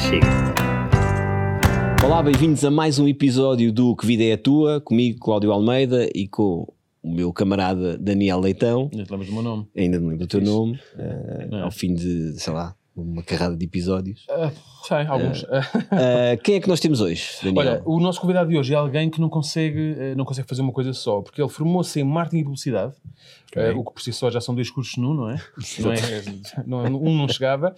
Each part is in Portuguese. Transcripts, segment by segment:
Chega. Olá, bem-vindos a mais um episódio do Que Vida é a Tua, comigo, Cláudio Almeida, e com o meu camarada Daniel Leitão. Ainda te lembras do meu nome? Ainda me lembro do teu nome, é? ao fim de, sei lá, uma carrada de episódios. Sei, alguns. Eh, quem é que nós temos hoje, Daniel? Olha, o nosso convidado de hoje é alguém que não consegue, eh, não consegue fazer uma coisa só, porque ele formou-se em marketing e publicidade, eh, o que por si só já são dois cursos num, não é? Não é, não é- um não chegava,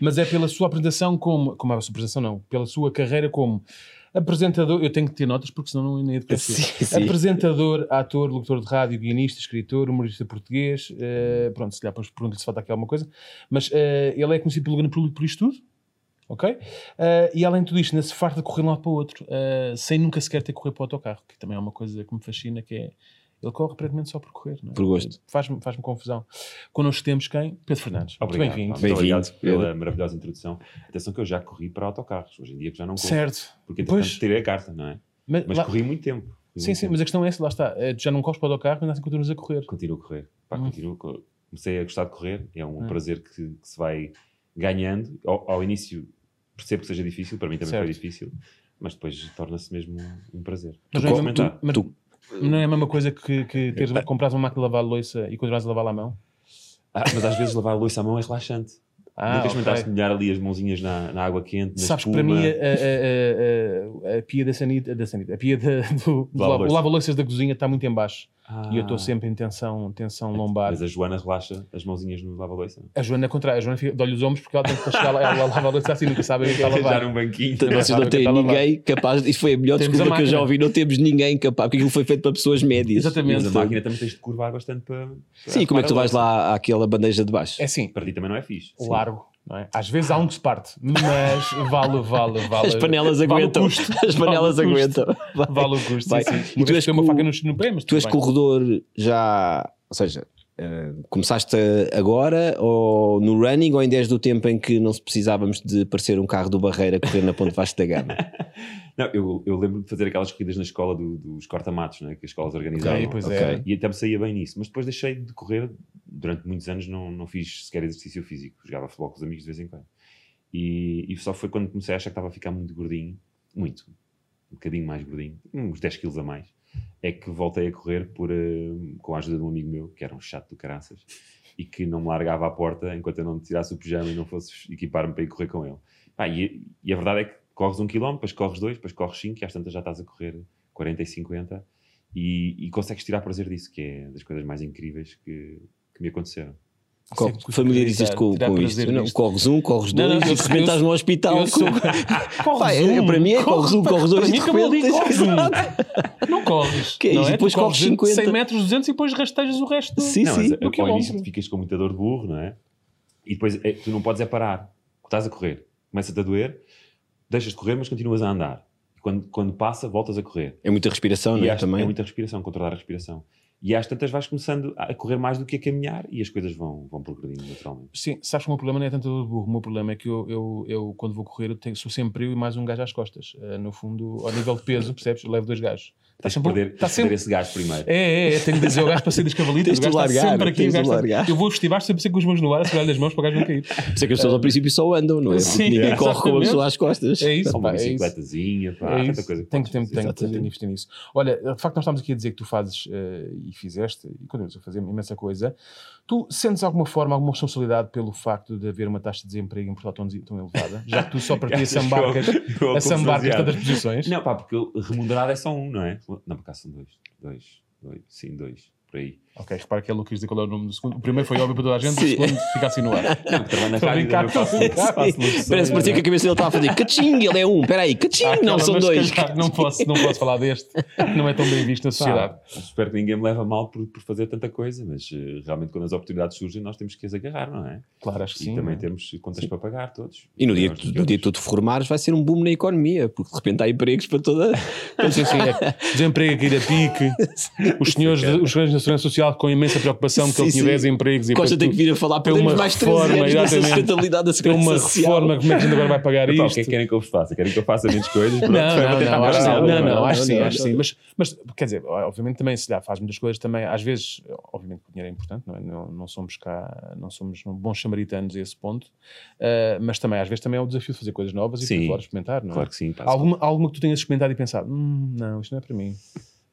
mas é pela sua apresentação como, como é a sua apresentação não, pela sua carreira como apresentador, eu tenho que ter notas porque senão não ia de Sim, sim. Apresentador, ator, locutor de rádio, guionista, escritor, humorista português, eh, pronto, se calhar depois pergunto se falta aqui alguma coisa, mas eh, ele é conhecido pelo grande público por isto tudo, ok? Eh, e além de tudo isto, ainda se farta de correr de um lado para o outro, sem nunca sequer ter que correr para o autocarro, que também é uma coisa que me fascina, que é, ele corre aparentemente só por correr, não é? Por gosto. Faz-me faz confusão. Connosco temos quem? Pedro Fernandes. Muito Obrigado, bem-vindo. Muito obrigado Pedro. pela maravilhosa introdução. Atenção que eu já corri para autocarros, hoje em dia que já não corro. Certo. Porque Pois. entretanto tirei a carta, não é? Mas, Mas lá- corri muito tempo. Corri sim, muito sim, tempo. mas a questão é essa, lá está. Eh, Tu já não corres para o autocarro, mas assim continuas a correr. Continuo a correr. Pá, Hum. continuo. co- Comecei a gostar de correr, é um Hum. prazer que, que se vai ganhando. Ao, ao início percebo que seja difícil, para mim também Certo. foi difícil, mas depois torna-se mesmo um, prazer. Mas Tu é, tu- comentar? mas Tu- não é a mesma coisa que, que teres, comprares uma máquina de lavar louça e continuares a lavá-la à mão? Ah, mas às vezes lavar a louça à mão é relaxante. Ah, Nunca experimentaste molhar ali as mãozinhas na, na água quente, na Sabes que espuma? para mim a, a- a- a- a pia da sanita, da sanita, a pia da, do, do Lava-louça. lava- lava-louças da cozinha está muito em baixo e eu estou Ah. sempre em tensão, tensão lombar. Mas a Joana relaxa as mãozinhas no lava-louça. A Joana é contrário, a Joana fica- dói-lhe os ombros porque ela tem que chegar lá, ela lava a louça assim, nunca sabe o que está a Já lavar. num banquinho. Então, vocês não que têm a lavar. ninguém capaz. Isso foi a melhor Temos a desculpa que eu já ouvi. Não temos ninguém capaz, porque aquilo foi feito para pessoas médias. Exatamente. Mas a máquina também tens de curvar bastante para. para Sim, como é que tu a vais lá àquela bandeja de baixo? É assim, Para ti também não é fixe. largo. É? Às vezes há um que se parte, mas vale, vale, vale. As panelas vale aguentam. custo. As panelas Vale aguentam. Vai. Vale o custo, Vai. sim, sim. E tu és uma faca no, no pé, mas Tu és bem. corredor já, ou seja, eh, começaste agora ou no running ou ainda és do tempo em que não se precisávamos de parecer um carro do Barreira correr na Ponte Vasco da Gama? Não, eu, eu lembro de fazer aquelas corridas na escola do- dos corta-matos, né, que as escolas organizavam. Ok, pois é. E até me saía bem nisso. Mas depois deixei de correr. Durante muitos anos não, não fiz sequer exercício físico. Jogava futebol com os amigos de vez em quando. E, e só foi quando comecei a achar que estava a ficar muito gordinho. Muito. Um bocadinho mais gordinho. Uns 10 quilos a mais. É que voltei a correr por, eh, com a ajuda de um amigo meu, que era um chato do caraças. E que não me largava à porta enquanto eu não tirasse o pijama e não fosse equipar-me para ir correr com ele. Pá, e, e a verdade é que corres um quilómetro, depois corres dois, depois corres cinco e às tantas já estás a correr 40 e 50 e, e consegues tirar prazer disso, que é das coisas mais incríveis que, que me aconteceram. Co- Sempre Familiarizas com, com isto? Não, corres um, corres Não, dois não, e eu- se rebentares eu- no hospital. Eu sou... com- corres é- para mim é corres um, corres dois Para mim e de acabou repente- corres um. Não corres. Que é não é? Depois corres 50. 100 metros, 200 e depois rastejas o resto. Sim, não, sim. mas no ao quilómetro. início tu ficas com muita dor de burro, não é? E depois é, tu não podes é parar. Estás a correr, começa-te a doer, deixas de correr, mas continuas a andar. E quando, quando passa, voltas a correr. É muita respiração, não E é? Também. é muita respiração, controlar a respiração. E às tantas vais começando a correr mais do que a caminhar e as coisas vão, vão progredindo naturalmente. Sim, sabes que o meu problema não é tanto o burro. O meu problema é que eu, eu, eu quando vou correr, eu tenho, sou sempre eu e mais um gajo às costas. Eh, no fundo, ao nível de peso, percebes? Eu levo dois gajos. De sempre, perder, de sempre, perder esse gás primeiro. É, é, é, tenho de dizer ao gajo para sair das cavalitas. Tens o de gajo está largar, sempre aqui. tens o gajo de está- largar. Eu vou estivar sempre com as mãos no ar, a segurar das mãos para o gajo não cair. Por isso é que as pessoas ao princípio só andam, não é? Sim, ninguém corre com exatamente. pessoa às costas. É isso, uma é bicicletazinha, pá, É isso. coisa que Tenho que, investir nisso. Olha, de facto, nós estamos aqui a dizer que tu fazes eh, e fizeste e continuas a fazer imensa coisa. Tu sentes alguma forma, alguma responsabilidade pelo facto de haver uma taxa de desemprego em Portugal tão, tão elevada? Já que tu só para ti assambarcas, demasiado? tantas posições. Não, pá, porque remunerado é só um, não é? Não, por acaso são dois. Dois. dois. Sim, dois. Por aí. Ok, repara que não quis dizer qual é o nome do segundo. O primeiro foi óbvio para toda a gente, Sim. o segundo fica assim no ar. Não, trabalho na Estou a rádio faço, Sim. Parece parecer que a cabeça dele está a fazer caching, ele é um, espera caching, não, são dois. calhar Não posso, não posso falar deste, não é tão bem visto na sociedade. Pá, espero que ninguém me leve a mal por, por fazer tanta coisa, mas eh, realmente quando as oportunidades surgem nós temos que as agarrar, não é? Claro, acho que E sim. também temos contas para pagar todos. E no dia, que, no dia que tu te formares vai ser um boom na economia, porque de repente há empregos para toda. Sim, sim, é. Desemprego a cair a pique, os senhores, os senhores da Segurança Social social com imensa preocupação de que Sim, ele tinha sim. 10 empregos e Costa depois tem que vir a falar perdemos uma mais 13 reforma, anos exatamente. sustentabilidade da tem segurança uma social. reforma, como é que a gente agora vai pagar Epá, o isto? que é que querem que eu faça? Querem que eu faça menos coisas? Pronto, Não, não, não, acho, não, não, não, acho sim, acho sim. Mas, mas, quer dizer, obviamente também se lhe faz muitas coisas também, às vezes, obviamente que o dinheiro é importante, não, é? não, não somos cá, não somos bons samaritanos a esse ponto, ah, mas também às vezes também é o desafio de fazer coisas novas e Sim. por fora experimentar, não é? Claro que sim. Alguma, alguma que tu tenhas experimentado e pensado, hum, não, isto não é para mim.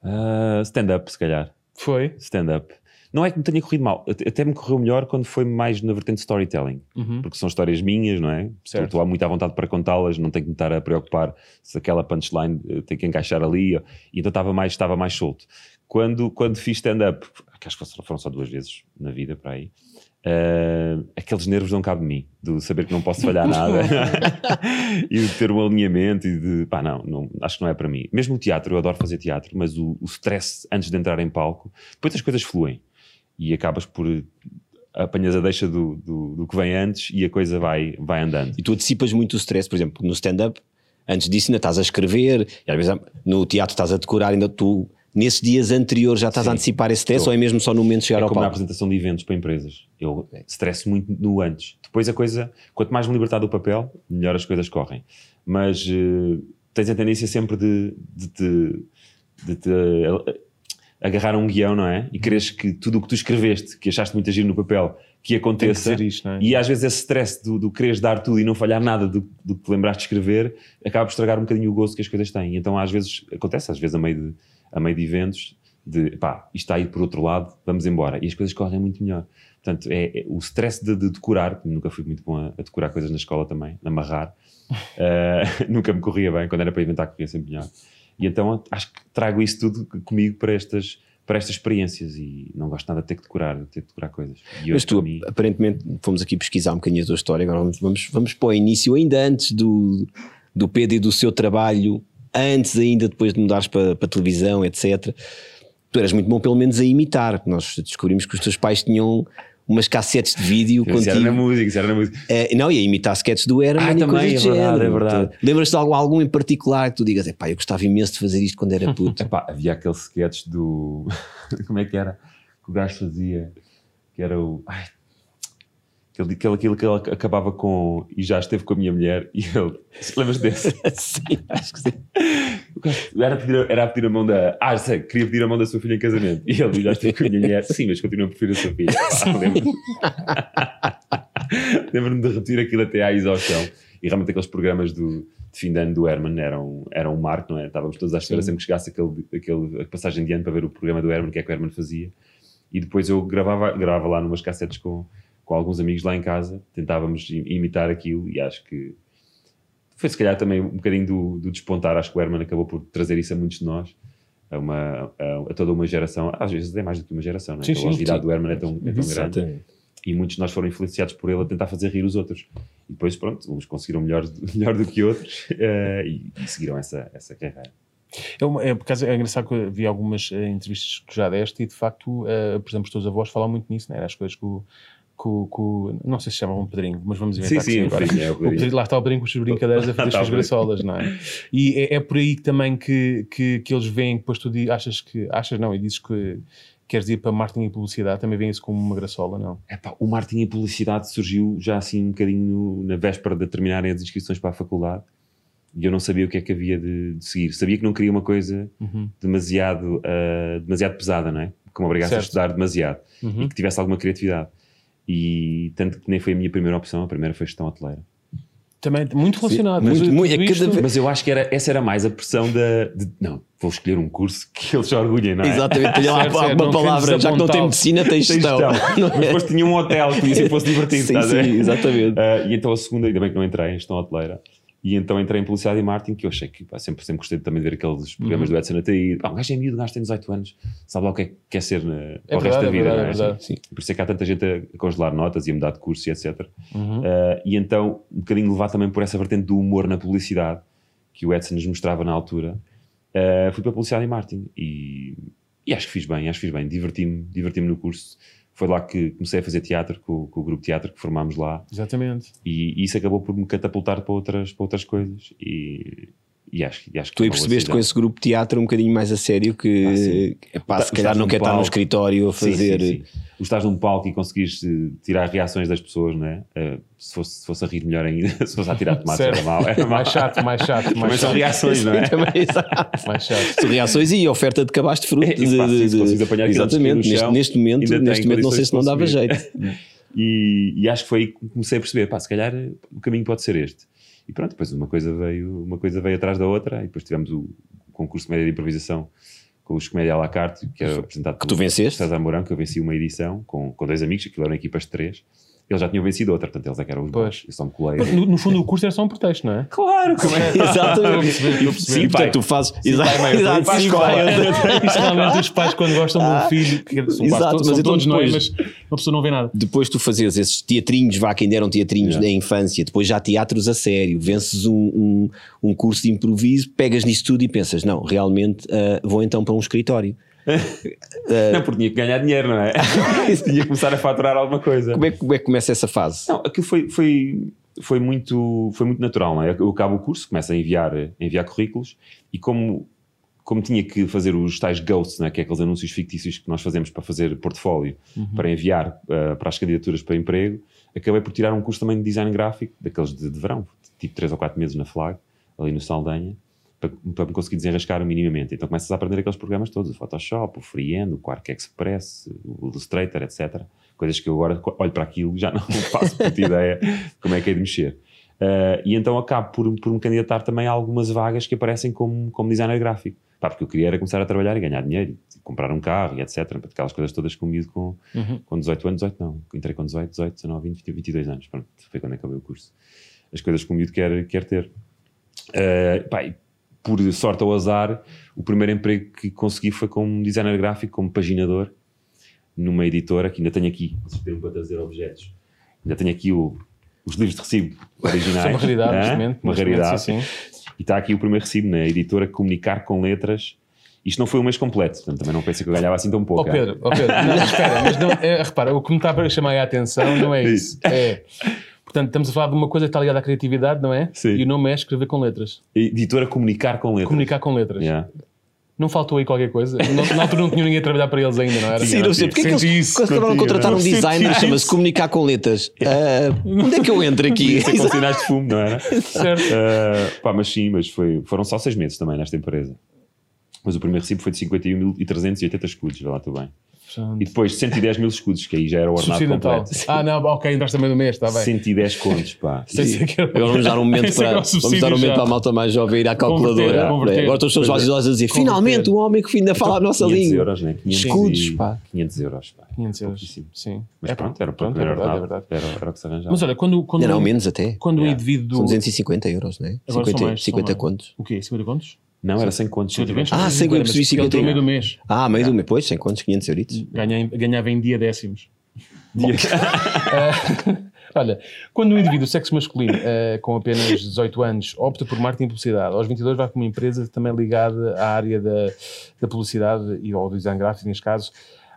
Ah, stand-up, se calhar. Foi? Stand-up. Não é que me tenha corrido mal, até me correu melhor quando foi mais na vertente storytelling. Uhum. porque são histórias minhas, não é? Certo. Estou lá muito à vontade para contá-las, não tenho que me estar a preocupar se aquela punchline eh, tem que encaixar ali, e então estava mais, estava mais solto. Quando, quando fiz stand-up, que acho que foram só duas vezes na vida para aí, eh, aqueles nervos não cabem de mim, de saber que não posso falhar nada e de ter um alinhamento e de pá, não, não, acho que não é para mim. Mesmo o teatro, eu adoro fazer teatro, mas o, o stress antes de entrar em palco, depois as coisas fluem e acabas por apanhas a deixa do, do, do que vem antes e a coisa vai, vai andando. E tu antecipas muito o stress, por exemplo, no stand-up, antes disso ainda estás a escrever, e às vezes no teatro estás a decorar, ainda tu, nesses dias anteriores já estás a Sim. antecipar esse stress Estou. ou é mesmo só no momento de chegar É ao como na palco? apresentação de eventos para empresas. Eu estresso muito no antes. Depois a coisa, quanto mais me libertar do papel, melhor as coisas correm. Mas eh, tens a tendência sempre de, de te, de te, eh, agarrar a um guião, não é? E queres que tudo o que tu escreveste, que achaste muito agir no papel, que que aconteça. dizer isto, é? E às vezes esse stress do, do quereres dar tudo e não falhar nada do, do que te lembraste de escrever acaba por estragar um bocadinho o gozo que as coisas têm. Então às vezes acontece, às vezes a meio de, a meio de eventos, de pá, isto está a ir por outro lado, vamos embora. E as coisas correm muito melhor. Portanto, é, é o stress de, de decorar, nunca fui muito bom a, a decorar coisas na escola também, amarrar, eh, nunca me corria bem, quando era para inventar corria sempre melhor. E então acho que trago isso tudo comigo para estas, para estas experiências e não gosto nada de ter que decorar, de ter que decorar coisas. E Mas hoje, tu, mim, aparentemente, fomos aqui pesquisar um bocadinho a tua história, agora vamos, vamos, vamos para o início, ainda antes do, do Pedro e do seu trabalho, antes ainda, depois de mudares para, para a televisão, etc. Tu eras muito bom, pelo menos, a imitar. Nós descobrimos que os teus pais tinham umas cassetes de vídeo isso era na contigo. música, isso era na música. Eh, não, e a imitar sketches do Herman Ah, também, é verdade, género. é verdade. Lembras-te de algum, algum em particular que tu digas, pá, eu gostava imenso de fazer isto quando era puto. Epá, havia aquele sketch do. Como é que era? Que o gajo fazia. Que era o. Ai, aquele, aquele, aquilo que ele acabava com. E já esteve com a minha mulher. E ele. Lembras desse? Sim. Acho que sim. Era a, pedir, a- era a pedir a mão da. Ah, sei, queria pedir a mão da sua filha em casamento. E ele já esteve com a minha mulher. Sim, mas continua a preferir a sua filha. Ah, Lembro-me Lembro-me de repetir aquilo até à exaustão. E realmente aqueles programas do, de fim de ano do Herman eram, eram um marco, não é? Estávamos todos à espera sempre que chegasse aquele, aquele, a passagem de ano para ver o programa do Herman, o que é que o Herman fazia. E depois eu gravava, gravava lá numas cassetes com, com alguns amigos lá em casa, tentávamos imitar aquilo e acho que foi se calhar também um bocadinho do, do despontar. Acho que o Herman acabou por trazer isso a muitos de nós, a, uma, a, a toda uma geração. Às vezes é mais do que uma geração, não é? Sim, a sim, longevidade do Herman é tão, é tão grande e muitos de nós foram influenciados por ele a tentar fazer rir os outros. E depois, pronto, uns conseguiram melhor, melhor do que outros eh, e, e seguiram essa, essa carreira. É, uma, é, por acaso é engraçado que eu vi algumas eh, entrevistas que já deste e de facto, eh, por exemplo, os teus avós falam muito nisso, né? As coisas que o, que o- não sei se chamavam Pedrinho, mas vamos inventar sim o agora. Pedrinho é o Pedrinho. Pedrinho- lá está o Pedrinho com as suas brincadeiras a fazer as suas graçolas, não é? E é, é por aí também que, que, que eles veem, que depois tu achas que, achas não, e dizes que queres ir para marketing e publicidade, também veem isso como uma graçola, não? Epá, o marketing e publicidade surgiu já assim um bocadinho na véspera de terminarem as inscrições para a faculdade e eu não sabia o que é que havia de, de seguir. Sabia que não queria uma coisa Uhum. demasiado, ah, demasiado pesada, não é? Que me obrigasse a Certo. estudar demasiado Uhum. e que tivesse alguma criatividade. E tanto que nem foi a minha primeira opção, a primeira foi gestão hoteleira. Também muito relacionado. muito, Tudo muito, é isto- cada Mas eu acho que era, essa era mais a pressão da. de, não, vou escolher um curso que eles se orgulhem, não é? Exatamente, lá Certo, uma, certo, palavra, já que não tem medicina, tem Tem gestão. Mas é? depois tinha um hotel que podia fosse divertido, Sim, ver? sim, exatamente. Ah, e então a segunda, ainda bem que não entrei em gestão hoteleira, e então entrei em publicidade e marketing, que eu achei que pá, sempre, sempre gostei também de ver aqueles programas Uhum. do Edson Ataíde. Pá, um gajo é miúdo, um gajo tem 18 anos, sabe lá o que é que quer ser na, É para o resto da é vida, verdade, é é? verdade. Sim. Por isso é que há tanta gente a congelar notas e a mudar de curso e etc. Uhum. Uh, e então, um bocadinho levado também por essa vertente do humor na publicidade que o Edson nos mostrava na altura, uh, fui para publicidade e marketing e, e acho que fiz bem, acho que fiz bem, diverti-me diverti no curso. Foi lá que comecei a fazer teatro com, com o grupo de teatro que formámos lá Exatamente. e, isso acabou por me catapultar para outras, para outras coisas e, e acho, e acho que Tu aí uma boa percebeste com esse grupo de teatro um bocadinho mais a sério que Ah, sim. epá, Tá- se calhar não quer estar no palco. escritório a Sim, fazer. sim, sim. O estás num palco e conseguires eh, tirar reações das pessoas, não é? Eh, se, fosse, se fosse a rir melhor ainda, se fosse a tirar tomates era mal. Era mal. Mais chato, mais chato, mais são chato. reações, não é? Também, exato. Mais chato. São reações e oferta de cabaz de fruto. É, de- de- de- apanhar exatamente, neste, chão, neste momento, neste momento não sei se não dava jeito. E, e acho que foi aí que comecei a perceber, pá, se calhar o caminho pode ser este. E pronto, depois uma coisa veio, uma coisa veio atrás da outra, e depois tivemos o, concurso de média de improvisação com os Comédia à la carte, que era apresentado Que tu venceste? César Mourão, que eu venci uma edição com, com dois amigos, aquilo eram equipas de três. Eles já tinham vencido outra, portanto eles é que eram os Pois. bons. Eu só me colei. No, no fundo, o curso era só um pretexto, não é? Claro, como é? Exatamente. Sim, portanto, tu fazes. Exato, ir sim, realmente os pais quando gostam de um filho, que são quase todos, mas são então todos, depois- Mas uma pessoa não vê nada. depois tu fazes esses teatrinhos, vá, que ainda eram teatrinhos Yeah. na infância, depois já teatros a sério, vences um, um, um curso de improviso, pegas nisso tudo e pensas, não, realmente ah, vou então para um escritório. Não, porque tinha que ganhar dinheiro, não é? tinha que começar a faturar alguma coisa. Como é, que- como é que começa essa fase? Não, aquilo foi, foi, foi, muito, foi muito natural, não é? Eu acabo o curso, começo a enviar, a enviar currículos e como, como tinha que fazer os tais ghosts, não é? que é aqueles anúncios fictícios que nós fazemos para fazer portfólio, para enviar uh, para as candidaturas para emprego, acabei por tirar um curso também de design gráfico, daqueles de, de verão, tipo 3 ou 4 meses na Flag, ali no Saldanha, para, para me conseguir desenrascar minimamente. Então começas a aprender aqueles programas todos, o Photoshop, o Freehand, o Quark Express, o Illustrator, etc. Coisas que eu agora olho para aquilo e já não faço puta ideia de como é que é de mexer. Uh, e então acabo por, por me candidatar também a algumas vagas que aparecem como, como designer gráfico. Pá, porque eu queria era começar a trabalhar e ganhar dinheiro, e comprar um carro e etc. Aquelas coisas todas comigo com, com 18 anos, 18 não. Entrei com 18, 18, 19, 20, 22 anos. Pronto, foi quando acabei o curso. As coisas que o miúdo quer, quer ter. Uh, pá, por sorte ou azar, o primeiro emprego que consegui foi como designer gráfico, como paginador, numa editora, que ainda tenho aqui, vocês têm para trazer objetos, ainda tenho aqui o, os livros de recibo originais. É uma raridade, neste momento. Uma raridade. sim, sim. E está aqui o primeiro recibo na editora Comunicar com Letras. Isto não foi um mês completo, portanto também não pensei que eu ganhava assim tão pouco. Ó Pedro, ó Pedro, não, espera, mas não, é, repara, o que me está a chamar a atenção não é isso. É, portanto, estamos a falar de uma coisa que está ligada à criatividade, não é? Sim. E o nome é escrever com letras. Editora Comunicar com Letras. Comunicar com letras. Yeah. Não faltou aí qualquer coisa? Na, na altura não tinha ninguém a trabalhar para eles ainda, não era? Sim, não sei. Porque é que eles acabaram de contratar um designer chama-se comunicar com letras. Ah, onde é que eu entro aqui? Ia ser com sinais de fumo, não era? Certo. Uh, pá, mas sim, mas foi, foram só seis meses também nesta empresa. Mas o primeiro recibo foi de 51.380 escudos, vê lá tu bem. E depois 110 mil escudos, que aí já era o ordenado completo. Ah, não, ok, entraste também do mês, está bem. 110 contos, pá. É era- vamos dar um momento para, era vamos dar um momento para a malta mais jovem ir à calculadora. Converter, converter. Agora estão os seus olhos a dizer: Converter. finalmente um homem que ainda fala a nossa 500 língua. euros, né? 500 Escudos, e- pá. 500 euros, pá. 500 euros. Sim. Mas É, pronto, era o pronto, primeiro é verdade, é ordenado. verdade. Era, era o que se arranjava. Mas olha, quando, quando, Não, menos até. quando o indivíduo. São 250 euros, não é? Agora são 50, mais, são 50 mais. contos. O quê? 50 contos? Não, era 100 contos. 50 contos? Ah, sei que eu percebi 50 Ele meio do mês. Ah, meio do mês, pois, 100 contos, 500 euritos. Ganhava em dia décimos. Eh, olha, quando um indivíduo sexo masculino eh, com apenas 18 anos opta por marketing e publicidade, aos 22 vai para uma empresa também ligada à área da, da publicidade e ao design gráfico, neste caso,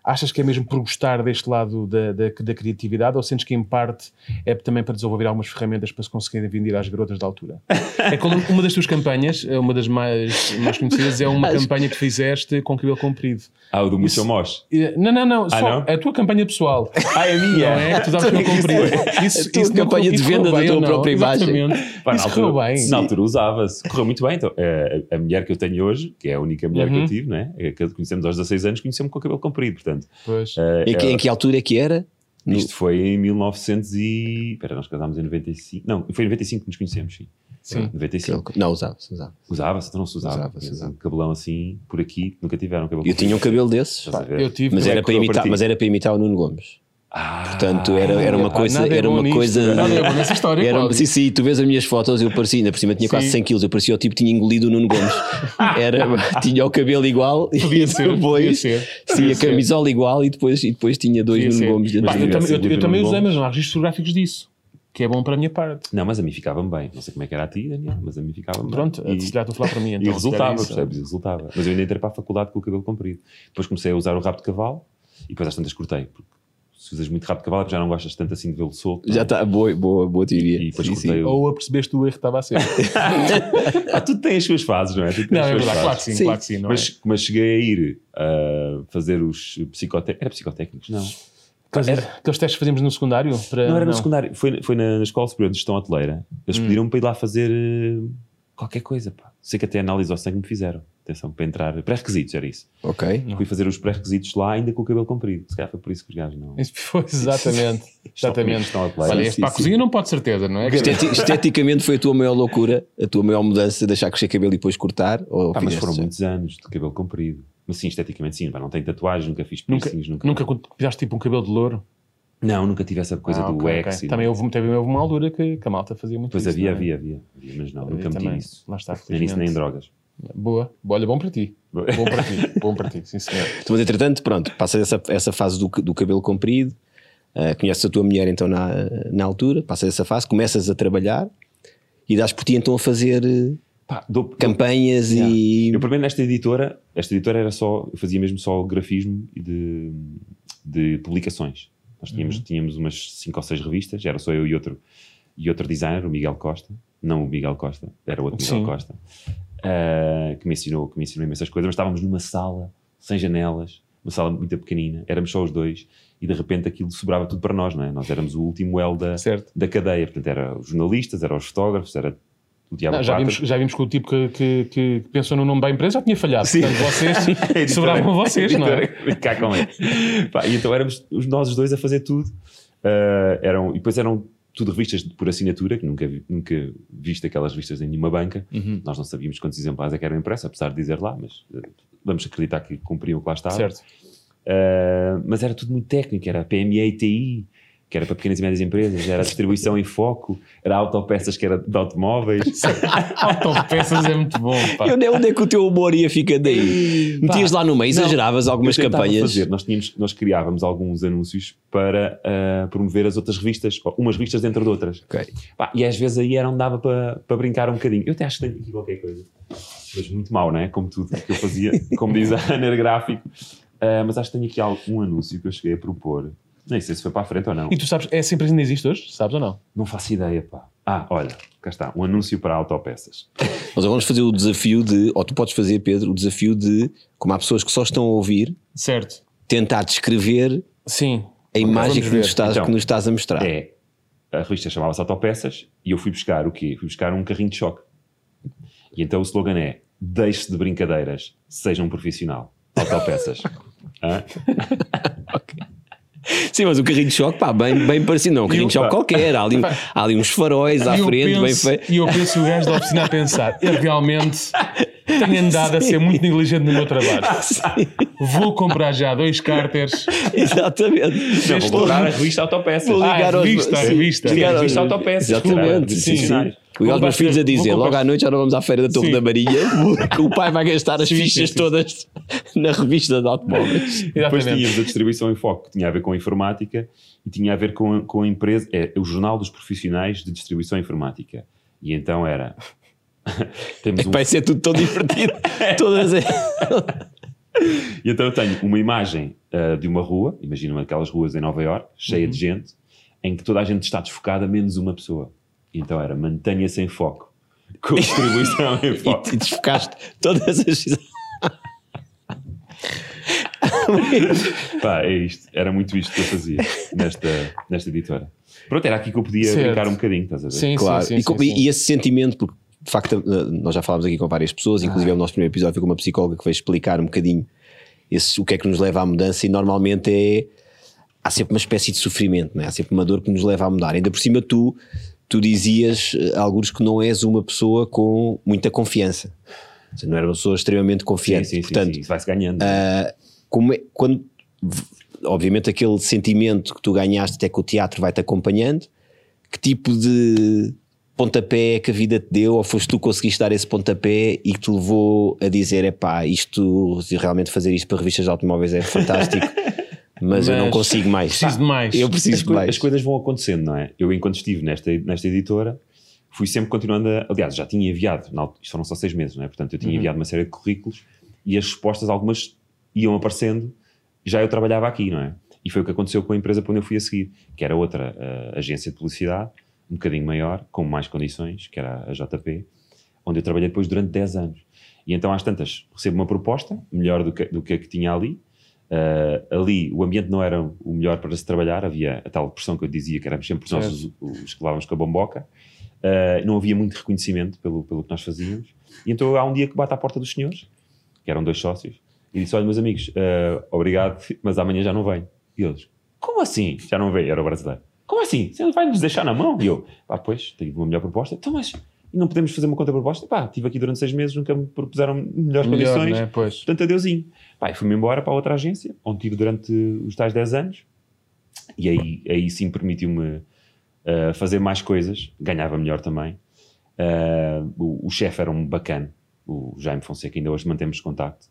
achas que é mesmo por gostar deste lado da, da, da criatividade ou sentes que em parte é também para desenvolver algumas ferramentas para se conseguirem vender às garotas da altura? É como uma das tuas campanhas, é uma das mais, mais conhecidas, é uma campanha que fizeste com cabelo comprido. Ah, o do Michel Mosh. Não, não, não, só não? é a tua campanha pessoal. Ah, é minha? Não é? Tu sabes que eu comprei. A tua campanha de venda da tua própria imagem. Exatamente. Pá, Isso correu bem. Na altura usava-se. Correu muito bem. Então, eh, a, a mulher que eu tenho hoje, que é a única mulher que Uhum. eu tive, né? é que conhecemos aos 16 anos, conhecemos com o cabelo comprido. Portanto, Pois. eh, Em que, era- em que altura é que era? No- isto foi em 1900 e... Espera, nós casámos em 95. Não, foi em 95 que nos conhecemos, sim. Sim. 95. Não, usava-se, usava. Usava-se, então não se usava. Usava-se, Tinha usava. Um cabelão assim, por aqui, nunca tiveram cabelo Eu tinha um cabelo desses? Eu tive. mas é era, que para imitar, mas era para imitar o Nuno Gomes. Ah, Portanto, era, era uma coisa. é Era uma coisa. nada é bom nessa história, Era, sim, sim, tu vês as minhas fotos, eu parecia, ainda por cima tinha quase Sim. 100 quilos, eu parecia o tipo que tinha engolido o Nuno Gomes. Era, tinha o cabelo igual Podia e ser, podia depois ser. sim, Podia a ser. camisola igual e depois, e depois tinha dois Podia Nuno ser. Gomes dentro Pá, do eu, também, eu, eu também usei, mas não há registros fotográficos disso. Que é bom para a minha parte. Não, mas a mim ficava bem. Não sei como é que era a ti, Daniel, mas a mim ficava bem. Pronto, E- se calhar estou a falar para mim. Então, e resultava, se calhar percebes? E resultava. Mas eu ainda entrei para a faculdade com o cabelo comprido. Depois comecei a usar o rabo de cavalo e depois às tantas cortei. Porque se usas muito de cavalo, já não gostas tanto assim de vê-lo solto. não Já é? está, boa, boa, boa teoria. E depois Sim, sim. o- Ou a percebeste o erro que estava a ser. Ah, tudo tem as suas fases, não é? Tudo tem não, as é verdade, fases. claro que sim, Sim. claro que sim. Não Mas, mas cheguei a ir a fazer os psicotécnicos. Era psicotécnicos? Não. é? Aqueles, aqueles testes que fazíamos no secundário? Para, Não era no secundário. Foi, foi na, na Escola Superior de Gestão Hoteleira. Eles Hum. pediram-me para ir lá fazer eh, qualquer coisa. Pá. Sei que até análise ao sangue me fizeram. Atenção, para entrar. Pré-requisitos, era isso. Ok. Fui fazer os pré-requisitos lá, ainda com o cabelo comprido. Se calhar foi por isso que os gajos não. Isso foi exatamente. Exatamente. estão hoteleira. Olha, Sim, este para a sim. cozinha não pode certeza, não é? Esteti- esteticamente foi a tua maior loucura, a tua maior mudança, deixar crescer cabelo e depois cortar? Ou Pá, mas foram já? muitos anos de cabelo comprido. Mas sim, esteticamente sim. Pá, não tenho tatuagens, nunca fiz Nunca, piercings. Nunca, nunca fizeste tipo um cabelo de louro? Não, nunca tive essa coisa Ah, do ok, wax. ok. e Também houve, também houve uma altura que, que a malta fazia muito Pois isso. havia, não é? havia, havia, havia. Mas não, Havia nunca meti isso. Lá está, Nem isso, nem drogas. Boa. Olha, bom para ti. Bom para ti. bom para ti, sim senhor. Então, Mas entretanto, pronto, passas essa, essa fase do, do cabelo comprido, ah, conheces a tua mulher então na, na altura, passas essa fase, começas a trabalhar e dás por ti então a fazer eh, Pá, dou- campanhas Yeah. e. Eu, primeiro, nesta editora, esta editora era só, eu fazia mesmo só grafismo de, de publicações. Nós tínhamos, Uhum. tínhamos umas 5 ou 6 revistas, era só eu e outro, e outro designer, o Miguel Costa, não o Miguel Costa, era o outro Miguel Sim. Costa, ah, que, me ensinou, que me ensinou imensas coisas, mas estávamos numa sala, sem janelas, uma sala muito pequenina, éramos só os dois, e de repente aquilo sobrava tudo para nós, não é? Nós éramos o último L da, Certo. da cadeia, portanto, era os jornalistas, era os fotógrafos, era o Diabo Não, já, vimos, já vimos que o tipo que, que, que pensou no nome da empresa já tinha falhado. Sim. Portanto, vocês sobravam vocês, não é? Cá com ele. Pá, e então éramos os nós os dois a fazer tudo. Ah, eram, e depois eram tudo revistas por assinatura, que nunca, vi- nunca viste aquelas revistas em nenhuma banca. Uhum. Nós não sabíamos quantos exemplares é que eram impressos, apesar de dizer lá, mas ah, vamos acreditar que cumpriam o que lá estava. Certo. Ah, mas era tudo muito técnico, era PME e TI, que era para pequenas e médias empresas, era distribuição em foco, era autopeças que era de automóveis. Autopeças é muito bom, pá. E onde é, onde é que o teu humor ia ficando aí? Metias lá no meio, exageravas algumas Eu tentava campanhas. Fazer. Nós, tínhamos, nós criávamos alguns anúncios para ah, promover as outras revistas, umas revistas dentro de outras. Ok. Pá, e às vezes aí era onde dava para, para brincar um bocadinho. Eu até acho que tenho aqui qualquer coisa. Mas muito mal, não é? Como tudo que eu fazia como designer gráfico. Ah, mas acho que tenho aqui algum anúncio que eu cheguei a propor. Nem sei se foi para a frente ou não. E tu sabes, essa empresa ainda existe hoje? Sabes ou não? Não faço ideia, pá. Ah, olha, cá está. Um anúncio para autopeças. Nós agora vamos fazer o desafio de, ou tu podes fazer, Pedro, o desafio de, como há pessoas que só estão a ouvir, Certo. tentar descrever Sim. a imagem que nos, estás, Então, que nos estás a mostrar. É, a revista chamava-se Autopeças e eu fui buscar o quê? Fui buscar um carrinho de choque. E então o slogan é: deixe-se de brincadeiras, seja um profissional. Autopeças. Hã? Sim, mas o carrinho de choque, pá, bem, bem parecido, não, um carrinho de choque qualquer. Há ali, há ali uns faróis à frente, bem penso- feito. E eu penso o gajo da oficina a pensar, eu realmente tenho andado a ser muito negligente no meu trabalho. Vou comprar já dois cárteres. Exatamente. Não, vou comprar a revista Autopeças. Vou ligar Ah, a aos- revista, a sim, revista. ligar A revista Autopeças, Exatamente. Sim, sim. Ligar aos meus filhos a dizer: logo à noite já não vamos à Feira da Torre Sim. da Maria, porque o pai vai gastar as fichas todas na revista de automóveis. Depois Exatamente. tínhamos a distribuição em foco, que tinha a ver com a informática e tinha a ver com, a- com a empresa, é o Jornal dos Profissionais de Distribuição Informática. E então era. Temos um Vai ser tudo tão divertido. Todas as- E então eu tenho uma imagem ah, de uma rua, imagina aquelas ruas em Nova York, cheia Uhum. de gente, em que toda a gente está desfocada, menos uma pessoa. E então era mantenha-se em foco. Com distribuição em foco. e, e desfocaste todas as. Pá, é isto. Era muito isto que eu fazia nesta, nesta editora. Pronto, era aqui que eu podia Certo. brincar um bocadinho, estás a ver? Sim, Claro. sim, e, sim, com- sim, e- e esse sentimento, porque de facto nós já falámos aqui com várias pessoas, inclusive Ah. é o nosso primeiro episódio foi com uma psicóloga que veio explicar um bocadinho esse, o que é que nos leva à mudança e normalmente é há sempre uma espécie de sofrimento, não é? há sempre uma dor que nos leva a mudar. Ainda por cima tu, tu dizias eh, alguns que não és uma pessoa com muita confiança. Seja, não era uma pessoa extremamente confiante. sim, sim, Portanto, sim, vai-se ganhando. ah, como é- quando obviamente aquele sentimento que tu ganhaste até que o teatro vai-te acompanhando, que tipo de pontapé é que a vida te deu, ou foste tu que conseguiste dar esse pontapé e que te levou a dizer: é pá, isto, realmente fazer isto para revistas de automóveis é fantástico, mas, eu não Mas consigo mais. preciso de mais. Eu as, preciso de coi- mais. as coisas vão acontecendo, não é? Eu, enquanto estive nesta, nesta editora, fui sempre continuando a. Aliás, já tinha enviado, alt- isto foram só seis meses, não é? Portanto, eu tinha enviado uma série de currículos e as respostas, algumas iam aparecendo, já eu trabalhava aqui, não é? E foi o que aconteceu com a empresa para onde eu fui a seguir, que era outra uh, agência de publicidade, um bocadinho maior, com mais condições, que era a JP, onde eu trabalhei depois durante 10 anos. E então, às tantas, recebo uma proposta, melhor do que, do que a que tinha ali. Uh, ali o ambiente não era o melhor para se trabalhar, havia a tal pressão que eu dizia, que éramos sempre nós os, os que levávamos com a bomboca. Uh, não havia muito reconhecimento pelo, pelo que nós fazíamos. E então há um dia que bate à porta dos senhores, que eram dois sócios, e disse: Olha, meus amigos, uh, obrigado, mas amanhã já não vem. E eles: Como assim? Já não veio? Era o brasileiro. Como assim? Você vai nos deixar na mão? E eu: Pá, pois, tenho uma melhor proposta. Então, mas não podemos fazer uma contraproposta? Pá, estive aqui durante seis meses, nunca me propuseram melhores Melhor, condições. Né? Pois. Portanto, adeusinho. Pá, e fui-me embora para outra agência, onde estive durante os tais 10 anos. E aí, aí sim permitiu-me uh, fazer mais coisas, ganhava melhor também. Uh, o, o chefe era um bacana, o Jaime Fonseca, ainda hoje mantemos contacto.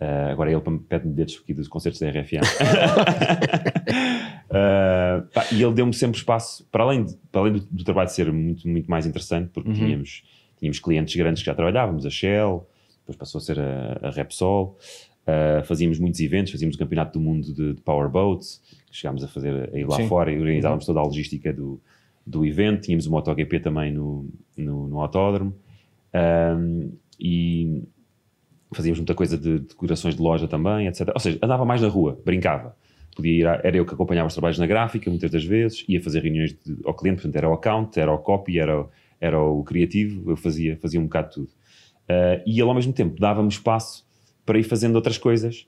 Uh, agora ele pede-me dedos aqui dos concertos da RFA. uh, pá, e ele deu-me sempre espaço, para além, de, para além do, do, trabalho ser muito, muito mais interessante, porque uhum. tínhamos, tínhamos clientes grandes que já trabalhávamos, a Shell, depois passou a ser a, a Repsol, uh, fazíamos muitos eventos, fazíamos o Campeonato do Mundo de, de Powerboats, que chegámos a fazer a ir lá Sim. fora e organizávamos uhum. toda a logística do, do evento, tínhamos o MotoGP também no, no, no autódromo. Um, e fazíamos muita coisa de decorações de loja também, etc. Ou seja, andava mais na rua, brincava. Podia ir, a, era eu que acompanhava os trabalhos na gráfica, muitas das vezes, ia fazer reuniões de, ao cliente, portanto, era o account, era o copy, era, era o criativo, eu fazia, fazia um bocado tudo. Uh, e ele, ao mesmo tempo, dava-me espaço para ir fazendo outras coisas,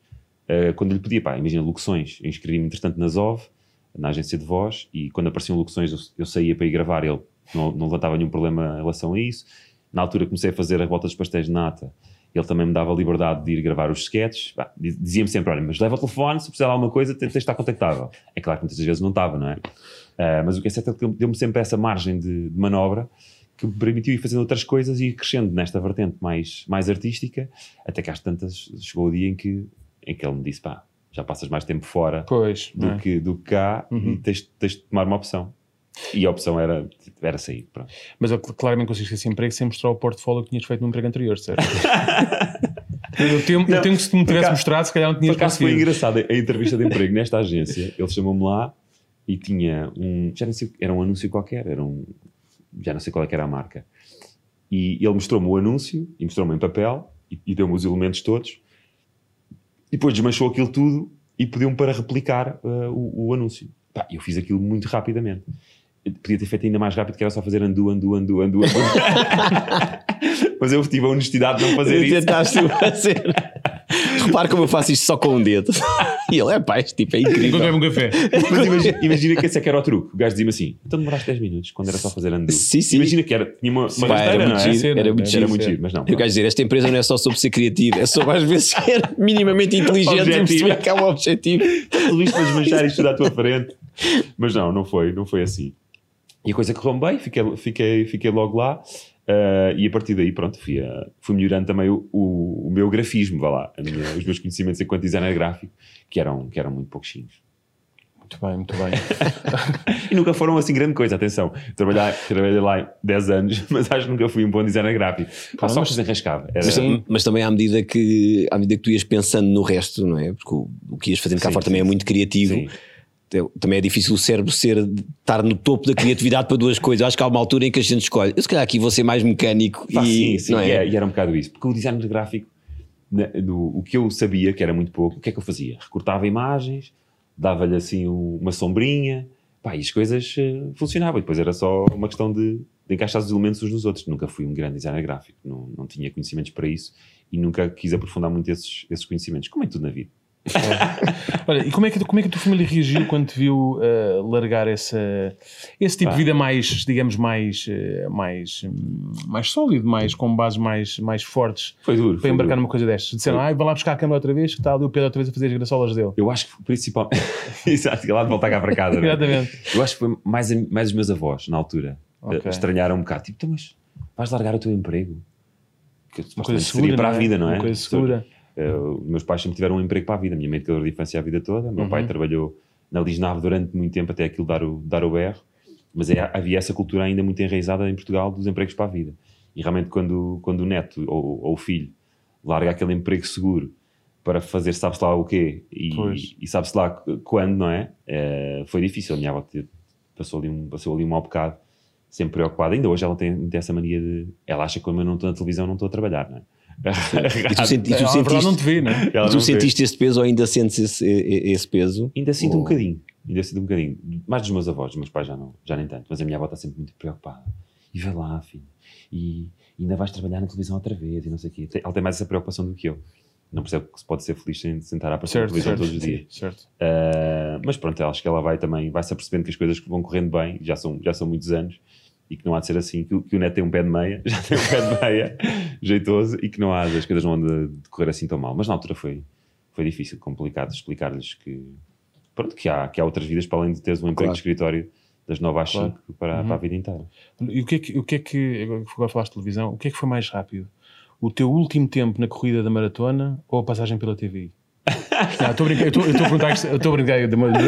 uh, quando lhe pedia, pá, imagina, locuções, eu inscrevi-me, entretanto, na ZOV, na agência de voz, e quando apareciam locuções eu, eu saía para ir gravar, ele não, não levantava nenhum problema em relação a isso. Na altura comecei a fazer a volta dos pastéis de nata, ele também me dava a liberdade de ir gravar os sketches. Dizia-me sempre: olha, mas leva o telefone, se precisar de alguma coisa, tens de estar contactável. É claro que muitas vezes não estava, não é? Uh, mas o que é certo é que deu-me sempre essa margem de, de, manobra que me permitiu ir fazendo outras coisas e ir crescendo nesta vertente mais, mais artística, até que às tantas chegou o dia em que, em que ele me disse: pá, já passas mais tempo fora pois, do, é? que, do que cá uhum. e tens, tens de tomar uma opção. E a opção era, era sair. Pronto. Mas eu claramente conseguiste esse emprego sem mostrar o portfólio que tinhas feito no emprego anterior, certo? eu tenho, não, eu que se me tivesse mostrado, se calhar não tinhas conseguido. foi engraçado a entrevista de emprego nesta agência. Ele chamou-me lá e tinha um. Já não sei, era um anúncio qualquer, era um. Já não sei qual é era a marca. E ele mostrou-me o anúncio e mostrou-me em papel e, e deu-me os elementos todos. E depois desmanchou aquilo tudo e pediu-me para replicar uh, o, o anúncio. Pá, eu fiz aquilo muito rapidamente podia ter feito ainda mais rápido, que era só fazer andu, andu, andu, andu, andu. Mas eu tive a honestidade de não fazer isso. Tentaste fazer. Repare como eu faço isto só com um dedo. E ele, é pá, este tipo é incrível. Não um café. Mas imagina, imagina, que esse é que era o truque. O gajo dizia-me assim: então demoraste 10 minutos, quando era só fazer andu. Sim, sim. Imagina que era, tinha uma, uma Vai, era, muito é? giro, era muito giro. Era muito giro, mas não. Eu quero dizer, esta empresa não é só sobre ser criativo, é sobre às vezes ser minimamente inteligente e perceber que é um objetivo. Tudo isto para desmanchar isto à tua frente. Mas não, não foi, não foi assim. E a coisa correu bem, fiquei, fiquei, fiquei logo lá. Uh, e a partir daí, pronto, fui, uh, fui melhorando também o, o, o, meu grafismo, vá lá, minha, os meus conhecimentos enquanto designer gráfico, que eram, que eram muito pouquinhos. Muito bem, muito bem. e nunca foram assim grande coisa, atenção. Trabalhar, trabalhei lá 10 anos, mas acho que nunca fui um bom designer gráfico. Pá, só que desenrascava. Era... Mas, mas, também à medida, que, à medida que tu ias pensando no resto, não é? Porque o, o que ias fazendo cá sim, fora sim, também é muito criativo. Sim também é difícil o cérebro ser, estar no topo da criatividade para duas coisas. Eu acho que há uma altura em que a gente escolhe. Eu se calhar aqui vou ser mais mecânico. Ah, e, sim, sim, é? e era um bocado isso. Porque o design gráfico, do, o que eu sabia, que era muito pouco, o que é que eu fazia? Recortava imagens, dava-lhe assim uma sombrinha, pá, e as coisas uh, funcionavam. E depois era só uma questão de, de, encaixar os elementos uns nos outros. Nunca fui um grande designer gráfico, não, não tinha conhecimentos para isso e nunca quis aprofundar muito esses, esses conhecimentos, como é tudo na vida. Olha, e como é, que, como é que a tua família reagiu quando te viu uh, largar essa, esse tipo de vida mais, digamos, mais, uh, mais, um, mais sólido, mais, com bases mais, mais fortes foi duro, para embarcar duro. numa coisa destas? Disseram, ah, vai lá buscar a câmera outra vez, que está ali o Pedro outra vez a fazer as graçolas dele. Eu acho que principalmente. Exato, lá de voltar cá para casa. É? Exatamente. Eu acho que foi mais, mais os meus avós, na altura, okay. estranharam um bocado. Tipo, então, mas vais largar o teu emprego? Que uma coisa segura, seria para é? a vida, não é? Uma coisa segura. Uh, meus pais sempre tiveram um emprego para a vida. Minha mãe educadora de infância a vida toda. Meu uhum. pai trabalhou na Lisnave durante muito tempo até aquilo dar o, dar o BR. Mas é, havia essa cultura ainda muito enraizada em Portugal dos empregos para a vida. E realmente quando, quando o neto ou, ou o filho larga aquele emprego seguro para fazer sabe-se lá o quê e, Pois. e sabe-se lá quando, não é? Eh, foi difícil. A minha avó passou ali, um, passou ali um mau bocado, sempre preocupada. Ainda hoje ela tem, tem essa mania de. Ela acha que quando eu não estou na televisão, não estou a trabalhar, não é? E tu, senti, e verdade, sentiste, não te vê, não é? Ela e tu não vê. sentiste esse peso ou ainda sentes esse, esse peso? Ainda sinto um Oh. bocadinho, ainda sinto um bocadinho. Mais dos meus avós, dos meus pais já não, já nem tanto, mas a minha avó está sempre muito preocupada. E vê lá, filho, e ainda vais trabalhar na televisão outra vez e não sei o quê. Ela tem mais essa preocupação do que eu. Não percebe que se pode ser feliz sem sentar a aparecer Certo, televisão certo, todos os dias. certo. Uh, mas pronto, eu acho que ela vai também, vai se apercebendo que as coisas vão correndo bem, já são, já são muitos anos, e que não há de ser assim, que, o- que o neto tem um pé de meia, já tem um pé de meia jeitoso, e que não há, as coisas não andam de correr assim tão mal. Mas na altura foi, foi difícil, complicado explicar-lhes que, pronto, que há, que há outras vidas para além de teres um emprego Claro. de escritório das 9 às 5 Claro. para, Uhum. para a vida inteira. E o que é que, o que, é que agora falaste de televisão, o que é que foi mais rápido? O teu último tempo na corrida da maratona ou a passagem pela TVI? Não, estou a brincar, eu estou- a eu estou a brincar,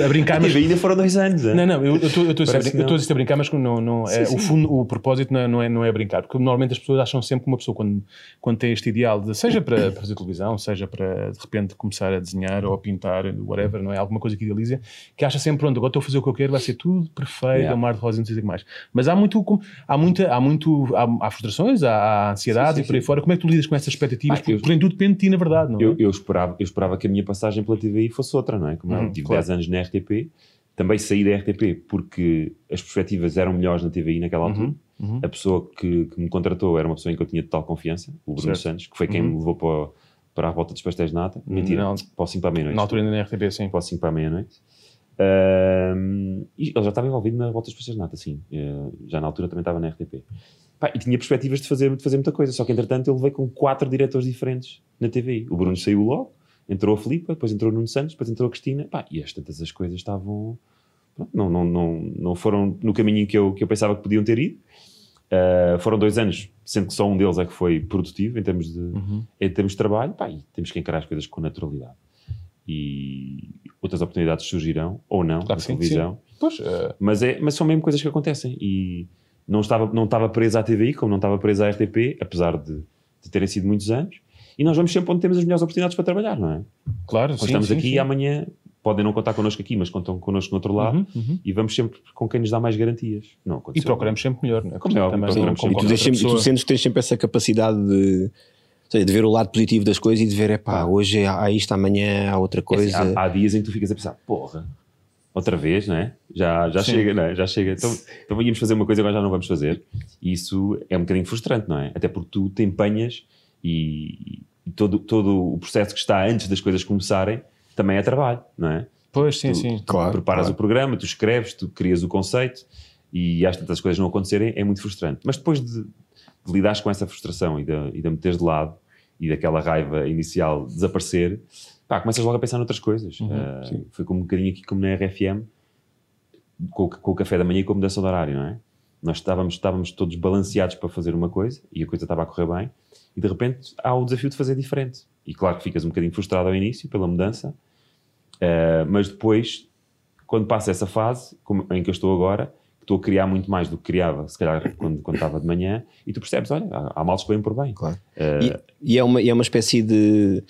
a brincar, mas ainda foram dois anos, Não, não, eu estou a a brincar, mas não, não, é, Sim, o, fundo, o propósito não é, não, é, não é brincar, porque normalmente as pessoas acham sempre que uma pessoa, quando, quando tem este ideal, de, seja para fazer televisão, seja para de repente começar a desenhar ou a pintar, whatever, não é? Alguma coisa que idealiza, que acha sempre, pronto, agora estou a fazer o que eu quero, vai ser tudo perfeito, Yeah. é mar de rosa, não sei o que mais. Mas há muito, há muita, há muito, há, há frustrações, há, há ansiedade Sim, e por aí fora. Como é que tu lidas com essas expectativas? Ah, Porque eu- porém tudo depende de ti, na verdade, não é? Eu, eu esperava, eu esperava que a minha passagem pela TVI fosse outra, não é? Como eu Uhum, tive claro. 10 anos na RTP, também saí da RTP porque as perspectivas eram melhores na TVI naquela altura. Uhum, uhum. A pessoa que, que me contratou era uma pessoa em que eu tinha total confiança, o Bruno Certo. Santos, que foi quem Uhum. me levou para, para a volta dos pastéis de nata. Mentira, Não. para o 5 para a meia-noite. Na altura ainda na RTP, sim. Para o 5 para a meia-noite. Ahm, e ele já estava envolvido na volta dos pastéis de nata, sim. Eh, já na altura também estava na RTP. Pá, e tinha perspectivas de fazer, de fazer muita coisa, só que entretanto ele veio com quatro diretores diferentes na TVI. O Bruno saiu logo, entrou a Filipa, depois entrou o Nuno Santos, depois entrou a Cristina, pá, e as tantas as coisas estavam. pronto, não, não, não, não foram no caminho que eu, que eu pensava que podiam ter ido. Uh, foram dois anos, sendo que só um deles é que foi produtivo em termos de, Uhum. em termos de trabalho, pá, e temos que encarar as coisas com naturalidade. E outras oportunidades surgirão, ou não, Claro na sim, televisão. Pois, eh, Mas, é, mas são mesmo coisas que acontecem. E não estava, não estava presa à TVI, como não estava presa à RTP, apesar de, de terem sido muitos anos. E nós vamos sempre onde temos as melhores oportunidades para trabalhar, não é? claro, Nós sim, estamos sim, aqui sim. e amanhã podem não contar connosco aqui, mas contam connosco no outro lado. Uhum, uhum. E vamos sempre com quem nos dá mais garantias. Não E procuramos sempre melhor, não é? Como é Também procuramos não sempre. E tu, sempre- sentes que tens sempre essa capacidade de, seja, de ver o lado positivo das coisas e de ver, é pá, hoje há isto, amanhã há outra É assim, coisa. há, há dias em que tu ficas a pensar, porra, outra vez, não é? Já, já Sim. chega, não é? Já chega. Então, então íamos fazer uma coisa agora já não vamos fazer. E isso é um bocadinho frustrante, não é? Até porque tu te empenhas e, e todo, todo o processo que está antes das coisas começarem também é trabalho, não é? Pois, sim, tu, sim. tu Claro, preparas claro. o programa, tu escreves, tu crias o conceito e às tantas coisas não acontecerem é muito frustrante. Mas depois de, de lidares com essa frustração e de, e de a meteres de lado e daquela raiva inicial desaparecer, pá, começas logo a pensar noutras coisas. Uhum, sim. foi como um bocadinho aqui como na RFM, com, o- com o café da manhã e com a mudança de horário, não é? Nós estávamos, estávamos todos balanceados para fazer uma coisa e a coisa estava a correr bem e de repente há o desafio de fazer diferente. E claro que ficas um bocadinho frustrado ao início pela mudança, Uh, mas depois, quando passa essa fase, como- em que eu estou agora, estou a criar muito mais do que criava, se calhar quando, quando estava de manhã, e tu percebes, olha, há, há males que vêm por bem. Claro. Uh, E, e é, uma, e é uma espécie de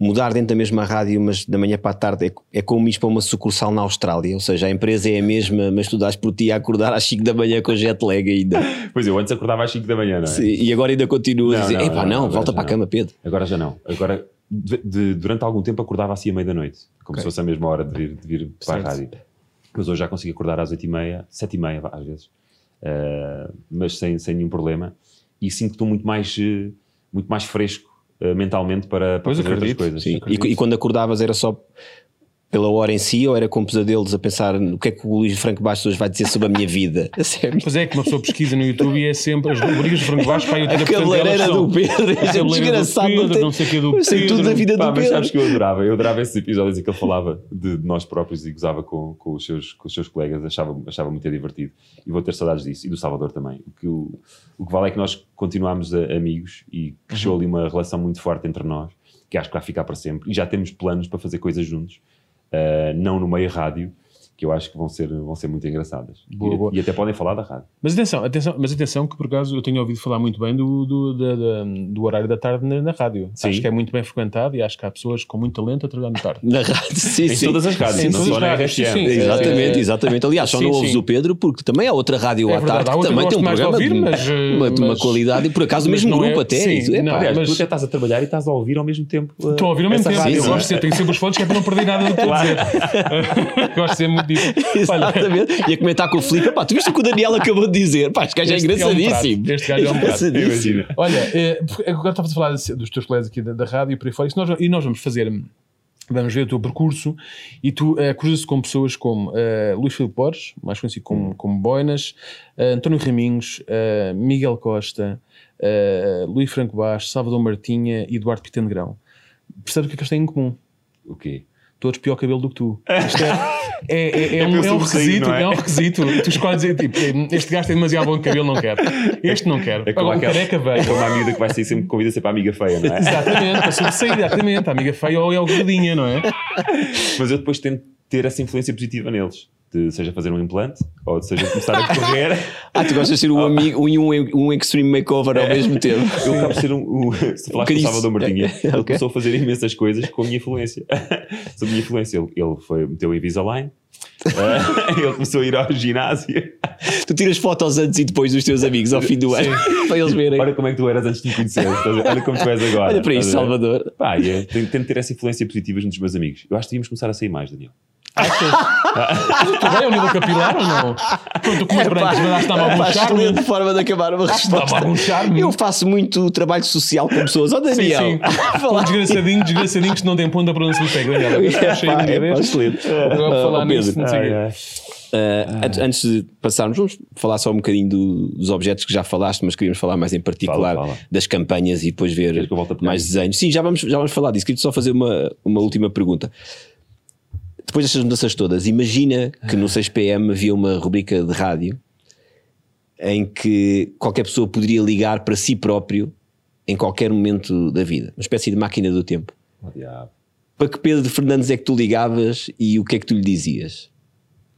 mudar dentro da mesma rádio, mas da manhã para a tarde é, é como ir para uma sucursal na Austrália, ou seja, a empresa é a mesma, mas tu dás por ti a acordar às 5 da manhã com jet lag ainda. Pois eu antes acordava às 5 da manhã, não é? Sim, e agora ainda continuas Não, a dizer, não, epá, não, não, volta para a cama, Pedro. Agora já não. Agora, de- de- durante algum tempo acordava assim à meia da noite, como Ok. se fosse a mesma hora de vir, de vir para a Certo. rádio. Mas hoje já consigo acordar às 8 e meia, 7 e meia às vezes, Uh, mas sem, sem nenhum problema. E sinto que estou muito mais, uh, muito mais fresco mentalmente para, para Pois, fazer outras acredito. coisas. Sim. E, e quando acordavas era só pela hora em si ou era com pesadelos a pensar o que é que o Luís Franco Bastos hoje vai dizer sobre a minha vida? A sério. Pois é que uma pessoa pesquisa no YouTube e é sempre as rubricas de frango baixo para 80% A cabeleireira do Pedro, a cabeleireira do desgraçado, Pedro, não tem- não sei o que do Eu sei tudo Pedro. da vida Pá, do mas Pedro. sabes que eu adorava, eu adorava esses episódios em que ele falava de, de nós próprios e gozava com, com, os seus, com os seus colegas, achava, achava muito divertido. E vou ter saudades disso, e do Salvador também. O que, o, o que vale é que nós continuamos a- amigos e cresceu ali uma relação muito forte entre nós, que acho que vai ficar para sempre. E já temos planos para fazer coisas juntos, não no meio rádio. Que eu acho que vão ser, vão ser muito engraçadas. Boa, e, boa. e até podem falar da rádio. Mas atenção, atenção, mas atenção que por acaso eu tenho ouvido falar muito bem do, do, da- da- do horário da tarde na, na rádio. Sim. Acho que é muito bem frequentado e acho que há pessoas com muito talento a trabalhar na tarde. Na rádio, sim, Em sim. todas as rádios, Em não todas só as na sim, RFM. sim. Exatamente, É, exatamente. Aliás, só sim, não ouves sim. o Pedro porque também há outra rádio É à verdade, tarde que também tem um eu gosto programa ouvir, de, mas, eh, uma, de uma mas- qualidade e por acaso o mas mesmo é- grupo até. sim, isso, epá, não, Aliás, mas- tu até estás a trabalhar e estás a ouvir ao mesmo tempo. uh, Estão a ouvir ao mesmo tempo. rádio, eu é? gosto de ser, tenho sempre os fones que é para não perder nada do que estou a dizer. gosto de ser muito Exatamente. E a comentar com o Filipe, pá, tu viste o que o Daniel acabou de dizer? Pá, este gajo é Este é um engraçadíssimo. prato. Este gajo é um prato. Engraçadíssimo. Olha, eh, agora estavas a falar dos teus colegas aqui da, da rádio e por aí fora, isso nós- e nós vamos fazer, vamos ver o teu percurso e tu uh, cruzas-te com pessoas como eh, Luís Filipe Borges, mais conhecido como, como Boinas, eh, António Raminhos, eh, Miguel Costa, eh, Luís Franco Baixo, Salvador Martinha e Eduardo Pitano Grão. Percebes o que é que eles têm em comum? O quê? Todos pior cabelo do que tu. Isto é, é, é, é É um, é um requisito, é? é um requisito. Tu escolhes dizer, tipo, este gajo tem demasiado bom cabelo, não quero. Este não quero. É como, Agora, aquela, careca é veio. como a amiga que vai sair sempre convida sempre a amiga feia, não é? Exatamente, para sobressair, exatamente. A amiga feia ou é o gordinha, não é? Mas eu depois tento ter essa influência positiva neles. De, seja fazer um implante, ou seja começar a correr. Ah, tu gostas de ser um amigo um, e um, um extreme makeover ao mesmo tempo. Eu acabo de ser um. um se falaste do Salvador Martinha, ele Ok. começou a fazer imensas coisas com a minha influência. Sob a minha influência, ele, ele foi, meteu Invisalign, eh, ele começou a ir ao ginásio. Tu tiras fotos antes e depois dos teus amigos ao fim do ano para eles verem. Olha como é que tu eras antes de me conhecer, olha como tu és agora. Olha para isso? Salvador. Pá, eu tento, tento ter essa influência positiva dos meus amigos. Eu acho que devíamos começar a sair mais, Daniel. Tu bem ao nível capilar ou não? Quando tu com umas brancas, mas dá-me algum pá, charme. excelente forma de acabar uma resposta. algum charme. Eu faço muito trabalho social com pessoas. Ó Sim, Daniel, sim. Com falar desgraçadinhos, desgraçadinos que não ponta para onde se lhe pega, Daniel. Eu É, achei pá, é, pá, excelente. Agora Ah, falar ó, nisso, Pedro, não sei. Uh, antes- de passarmos, vamos falar só um bocadinho do- dos objetos que já falaste, mas queríamos falar mais em particular Fala, fala. das campanhas e depois ver a mais nisso? desenhos. Sim, já vamos, já vamos falar disso. Queria só fazer uma, uma última pergunta. Depois destas mudanças todas, imagina que no 6pm havia uma rubrica de rádio em que qualquer pessoa poderia ligar para si próprio em qualquer momento da vida, uma espécie de máquina do tempo. Oh, diabo. Para que Pedro Fernandes é que tu ligavas e o que é que tu lhe dizias?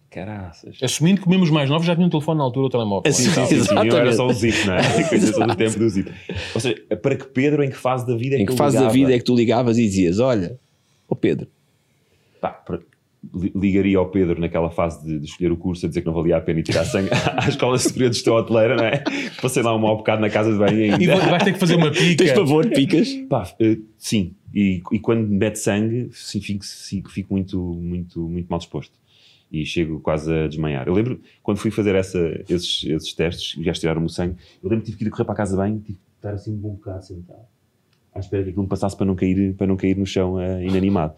Caraças. Assumindo que mesmo os mais novos já tinham um telefone na altura ou telemóvel. Sim, Sim, sim, sim, eu era só o zip, não é? Do tempo do zip. Ou seja, para que Pedro, em que fase da vida é Em que que eu fase da ligava? vida é que tu ligavas e dizias: Olha, ó Pedro, Pá, ligaria ao Pedro naquela fase de, de escolher o curso a dizer que não valia a pena ir tirar sangue à Escola Superior de Gestão Hoteleira, não é? Passei lá um mau bocado na casa de banho E ainda. vai- vais ter que fazer uma pica. tens favor, picas? Pá, eh, sim, e, e quando me mete sangue, sim, fico, fico, fico muito, muito, muito mal disposto. E chego quase a desmaiar. Eu lembro, quando fui fazer essa, esses, esses testes, já tiraram-me o sangue, eu lembro que tive que ir correr para a casa de banho, tive que estar assim um bom bocado sentado, à espera que aquilo me passasse para não cair, para não cair no chão eh, inanimado.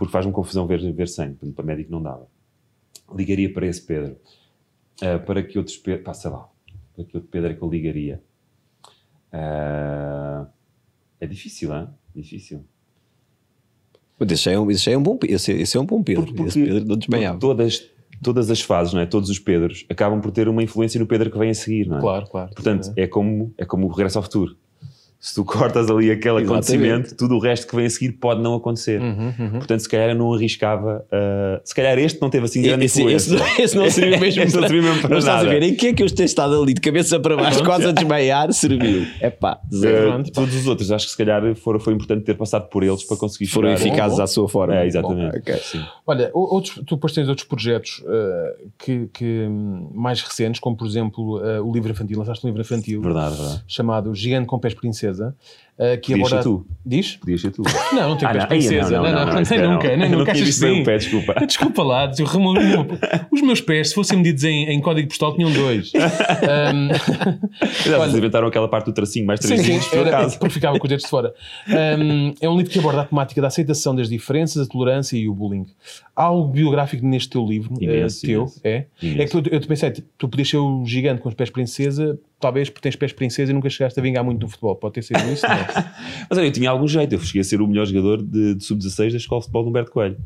Porque faz-me confusão ver, ver sangue, portanto, para médico não dava. Ligaria para esse Pedro. Eh, para que outros Pedro, pá, sei lá, para que outro Pedro é que eu ligaria? Eh, é difícil, é? Difícil. Mas esse é um, esse é um bom esse, esse é um bom Pedro. Porque- esse Pedro não desmaiava. Todas, todas as fases, não é? Todos os Pedros acabam por ter uma influência no Pedro que vem a seguir, não é? Claro, claro. Portanto, é como, é como o regresso ao futuro. Se tu cortas ali aquele Exatamente. acontecimento, tudo o resto que vem a seguir pode não acontecer. Uhum, uhum. Portanto, se calhar eu não arriscava. uh, se calhar este não teve assim grande Esse, esse, influência. não- esse não serviu mesmo Esse não serviu mesmo para Mas estás a nada. ver em que é que eu tenho estado ali de cabeça para baixo, quase a desmaiar, serviu. É pá, zero. Uh, Pronto. todos os outros, acho que se calhar for, foi importante ter passado por eles para conseguir Foram chegar. eficazes bom. à sua forma. É, exatamente. Bom, ok. Sim. Olha, outros, tu depois tens outros projetos eh, que, que, hum, mais recentes, como por exemplo o livro infantil, lançaste um livro infantil Verdade, verdade. chamado Gigante com Pés Princesa, certeza eh, que ser tu. Diz? Podias ser tu. Não, não tenho Ah, pés não, princesa. Ai, Não, não, nem espera, nunca, nem Eu não nunca. Achas visto bem o pé, desculpa. Desculpa lá, os meus pés, se fossem medidos em, em código postal, tinham dois. Ahm, Eles inventaram aquela parte do tracinho mais sim, por acaso. porque ficava com os dedos de fora. Um, é um livro que aborda a temática da aceitação das diferenças, a tolerância e o bullying. Há algo biográfico neste teu livro, Imenso, eh, teu, imenso. é? Imenso. É que tu, eu te pensei, tu podias ser o gigante com os pés princesa, talvez porque tens pés princesa e nunca chegaste a vingar muito no futebol. Pode ter sido isso, não é? Mas olha, eu tinha algum jeito. Eu cheguei a ser o melhor jogador de, de sub-16 da Escola de Futebol de Humberto Coelho.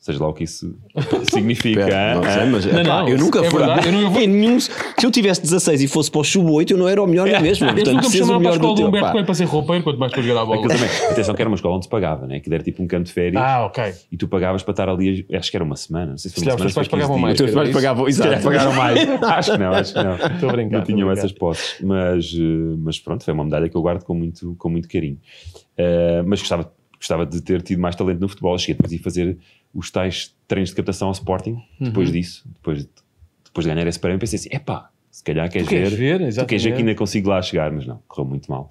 Seja lá o que isso significa. Pera, não sei, mas Não, não, eu nunca é fui. verdade, eu em nenhum- se eu tivesse 16 e fosse para o sub 8, eu não era o melhor na mesma. Eles Portanto, nunca me para a escola do. Humberto. Coelho para ser roupeiro, quanto mais para jogar a bola. Aquilo também. Atenção que era uma escola onde se pagava, né? que era tipo um campo de férias Ah, ok. e tu pagavas para estar ali, acho que era uma semana, não sei se foi Se uma semana. os teus pais 15 pagavam mais. Os teus pais pagavam, exato. pagaram mais. acho que não, acho que não. Estou a brincar. não tinham essas posses, mas, eh, mas pronto, foi uma medalha que eu guardo com muito, com muito carinho. Eh, mas gostava, gostava de ter tido mais talento no futebol. Cheguei depois a ir fazer os tais treinos de captação ao Sporting. Depois Uhum. disso, depois, depois de ganhar esse prémio, pensei assim: epá, se calhar queres Tu queres ver? Tu queres ver que ainda consigo lá chegar, mas não, correu muito mal.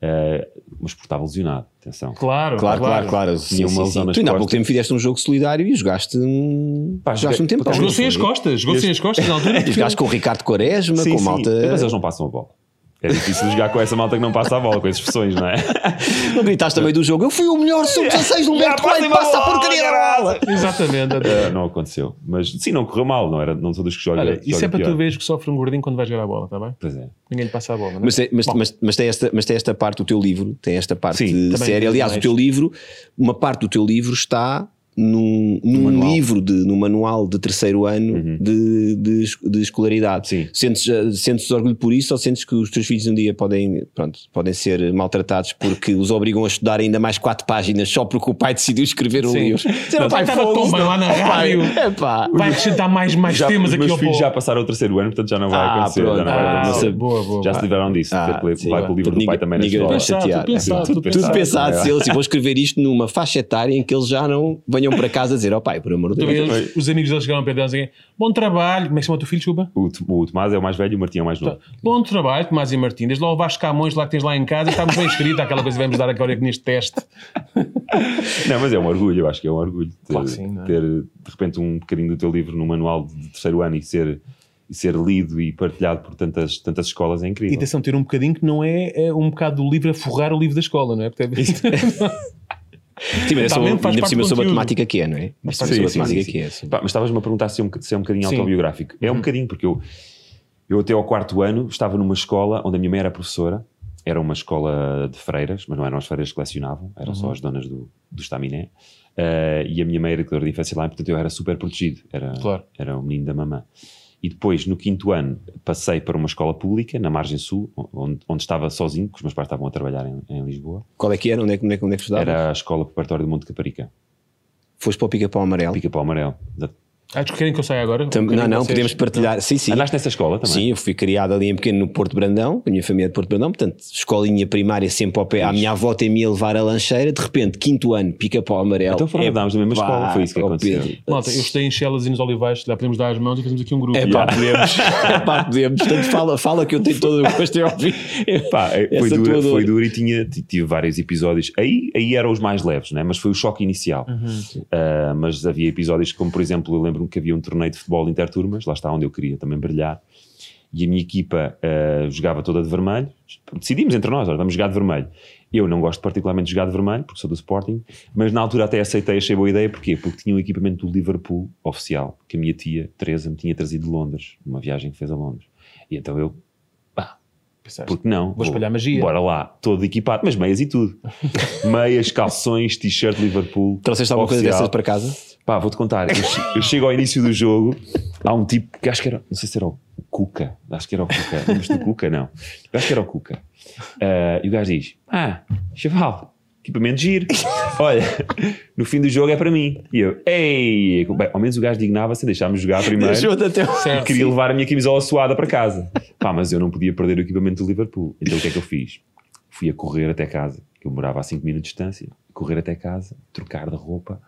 Eh, mas porque estava lesionado, atenção. Claro, Claro, claro, claro. Sim, Tinha uma sim, lesão sim. Tu ainda há pouco tempo fizeste um jogo solidário e jogaste um, Pá, jogaste joguei- um tempo. Jogou sem as costas, jogou sem as costas na altura. Jogaste com o Ricardo Quaresma, Sim, com sim, malta. Mas eles não passam a bola. É difícil jogar com essa malta que não passa a bola, com essas expressões, não é? Não gritaste também do jogo. Eu fui o melhor sub-16 do Humberto Coelho, passa a bola, porcaria da bola. Exatamente. Eh, não aconteceu. Mas sim, não correu mal, não, era, não sou dos que jogam. Olha, isso joga é para pior. tu veres que sofre um gordinho quando vai jogar a bola, está bem? Pois é. Ninguém lhe passa a bola, não é? Mas, tem- mas, mas, mas, tem esta, mas tem esta parte do teu livro, tem esta parte Sim, de também série. tem Aliás, o teu livro, uma parte do teu livro está num, num manual. livro, de, no manual de terceiro ano Uhum. de, de, de escolaridade. Sim. Sentes, eh, sentes orgulho por isso ou sentes que os teus filhos um dia podem, pronto, podem ser maltratados porque os obrigam a estudar ainda mais quatro páginas só porque o pai decidiu escrever um Sim. livro? Não, pai, estava bem lá na rádio. É pá. Vai acrescentar mais, mais Já, temas os aqui meus ao filhos já passaram o terceiro ano, portanto já não vai Ah, acontecer. pronto. Já, não vai Ah, acontecer. boa, boa. já se livraram disso. Ah, ler- sim. vai com o livro do pai também na escola. vai chatear. Tudo pensado, Tudo pensado. pensado, É. se eles vão escrever isto numa faixa etária em que eles já não venham para casa dizer, ó pai, por amor de Deus. os amigos deles chegaram para ele e dizem bom trabalho, como é que se chama o teu filho, chuba? O, o Tomás é o mais velho e o Martim é o mais novo. Bom trabalho, Tomás e Martim. Desde lá o Vasco Camões, lá que tens lá em casa, estamos bem escrito, aquela coisa que vamos dar agora neste teste. Não, mas é um orgulho, eu acho que é um orgulho ter, Claro que sim, é? ter de repente um bocadinho do teu livro no manual de terceiro ano e ser, e ser lido e partilhado por tantas, tantas escolas é E incrível. atenção, ter um bocadinho que não é, é um bocado do livro a forrar o livro da escola, não é? Porque Sim, mas faz ainda por cima do sobre a conteúdo. temática que é, não é? Mas Sim, sim, sim, que é. Pá, mas estavas-me a perguntar se é um, se é um bocadinho Sim. autobiográfico. É um bocadinho, porque eu, eu até ao quarto ano estava numa escola onde a minha mãe era professora, era uma escola de freiras, mas não eram as freiras que lecionavam, eram só as donas do, do estaminé. Eh, e a minha mãe era educadora de infância lá, e, portanto eu era super protegido, era, Claro. era o menino da mamã. E depois, no quinto ano, passei para uma escola pública, na Margem Sul, onde, onde estava sozinho, porque os meus pais estavam a trabalhar em, em Lisboa. Qual é que era? Onde é, que- onde é, que- onde é que estudava? Era a escola preparatória de Monte Caparica, Foste para o Pica-Pau Amarelo? Pica-Pau Amarelo. Ah, querem que eu saia agora? Tam- bocadinho não, não, vocês- podemos partilhar. Sim, sim. Andaste nessa escola também? Sim, eu fui criado ali em pequeno no Porto Brandão, a minha família é de Porto Brandão, portanto, escolinha primária sempre ao pé. A minha avó tem-me a levar a lancheira, de repente, quinto ano, pica-pau amarelo. Então foram- andámos na mesma pá, escola, foi isso que aconteceu. Pedro. Malta, eu estei em Chelas e nos Olivais, lá podemos dar as mãos e fazemos aqui um grupo. É pá, podemos. É pá, podemos. Portanto, fala, fala que eu tenho todo o gosto em ouvir. Pá, é, foi dor. foi dura e tinha, tive vários episódios. Aí, aí eram os mais leves, né? mas foi o choque inicial. Ah, mas havia episódios como, por exemplo, eu lembro-me que havia um torneio de futebol interturmas, lá está onde eu queria também brilhar, e a minha equipa ah, jogava toda de vermelho. Decidimos entre nós, olha, vamos jogar de vermelho. Eu não gosto particularmente de jogar de vermelho, porque sou do Sporting, mas na altura até aceitei, achei boa ideia, porquê? Porque tinha um equipamento do Liverpool oficial, que a minha tia, Teresa, me tinha trazido de Londres, numa viagem que fez a Londres. E então eu, pá, Pensaste, porque não? Vou espalhar magia. Bora lá, todo equipado, mas meias e tudo. meias, calções, t-shirt Liverpool. Trouxeste alguma coisa oficial. dessas para casa? Pá, vou-te contar. Eu, eu chego ao início do jogo, há um tipo que acho que era, não sei se era o Cuca, acho que era o Cuca. Lembras do Cuca? Não. Eu acho que era o Cuca. Ah, e o gajo diz: Ah, chaval, equipamento giro. Olha, no fim do jogo é para mim. E eu, ei, bem, ao menos o gajo dignava-se, deixar-me jogar primeiro. Deixou-te até o- Certo. queria levar a minha camisola suada para casa. Pá, mas eu não podia perder o equipamento do Liverpool. Então o que é que eu fiz? Fui a correr até casa, que eu morava a 5 minutos de distância, correr até casa, trocar de roupa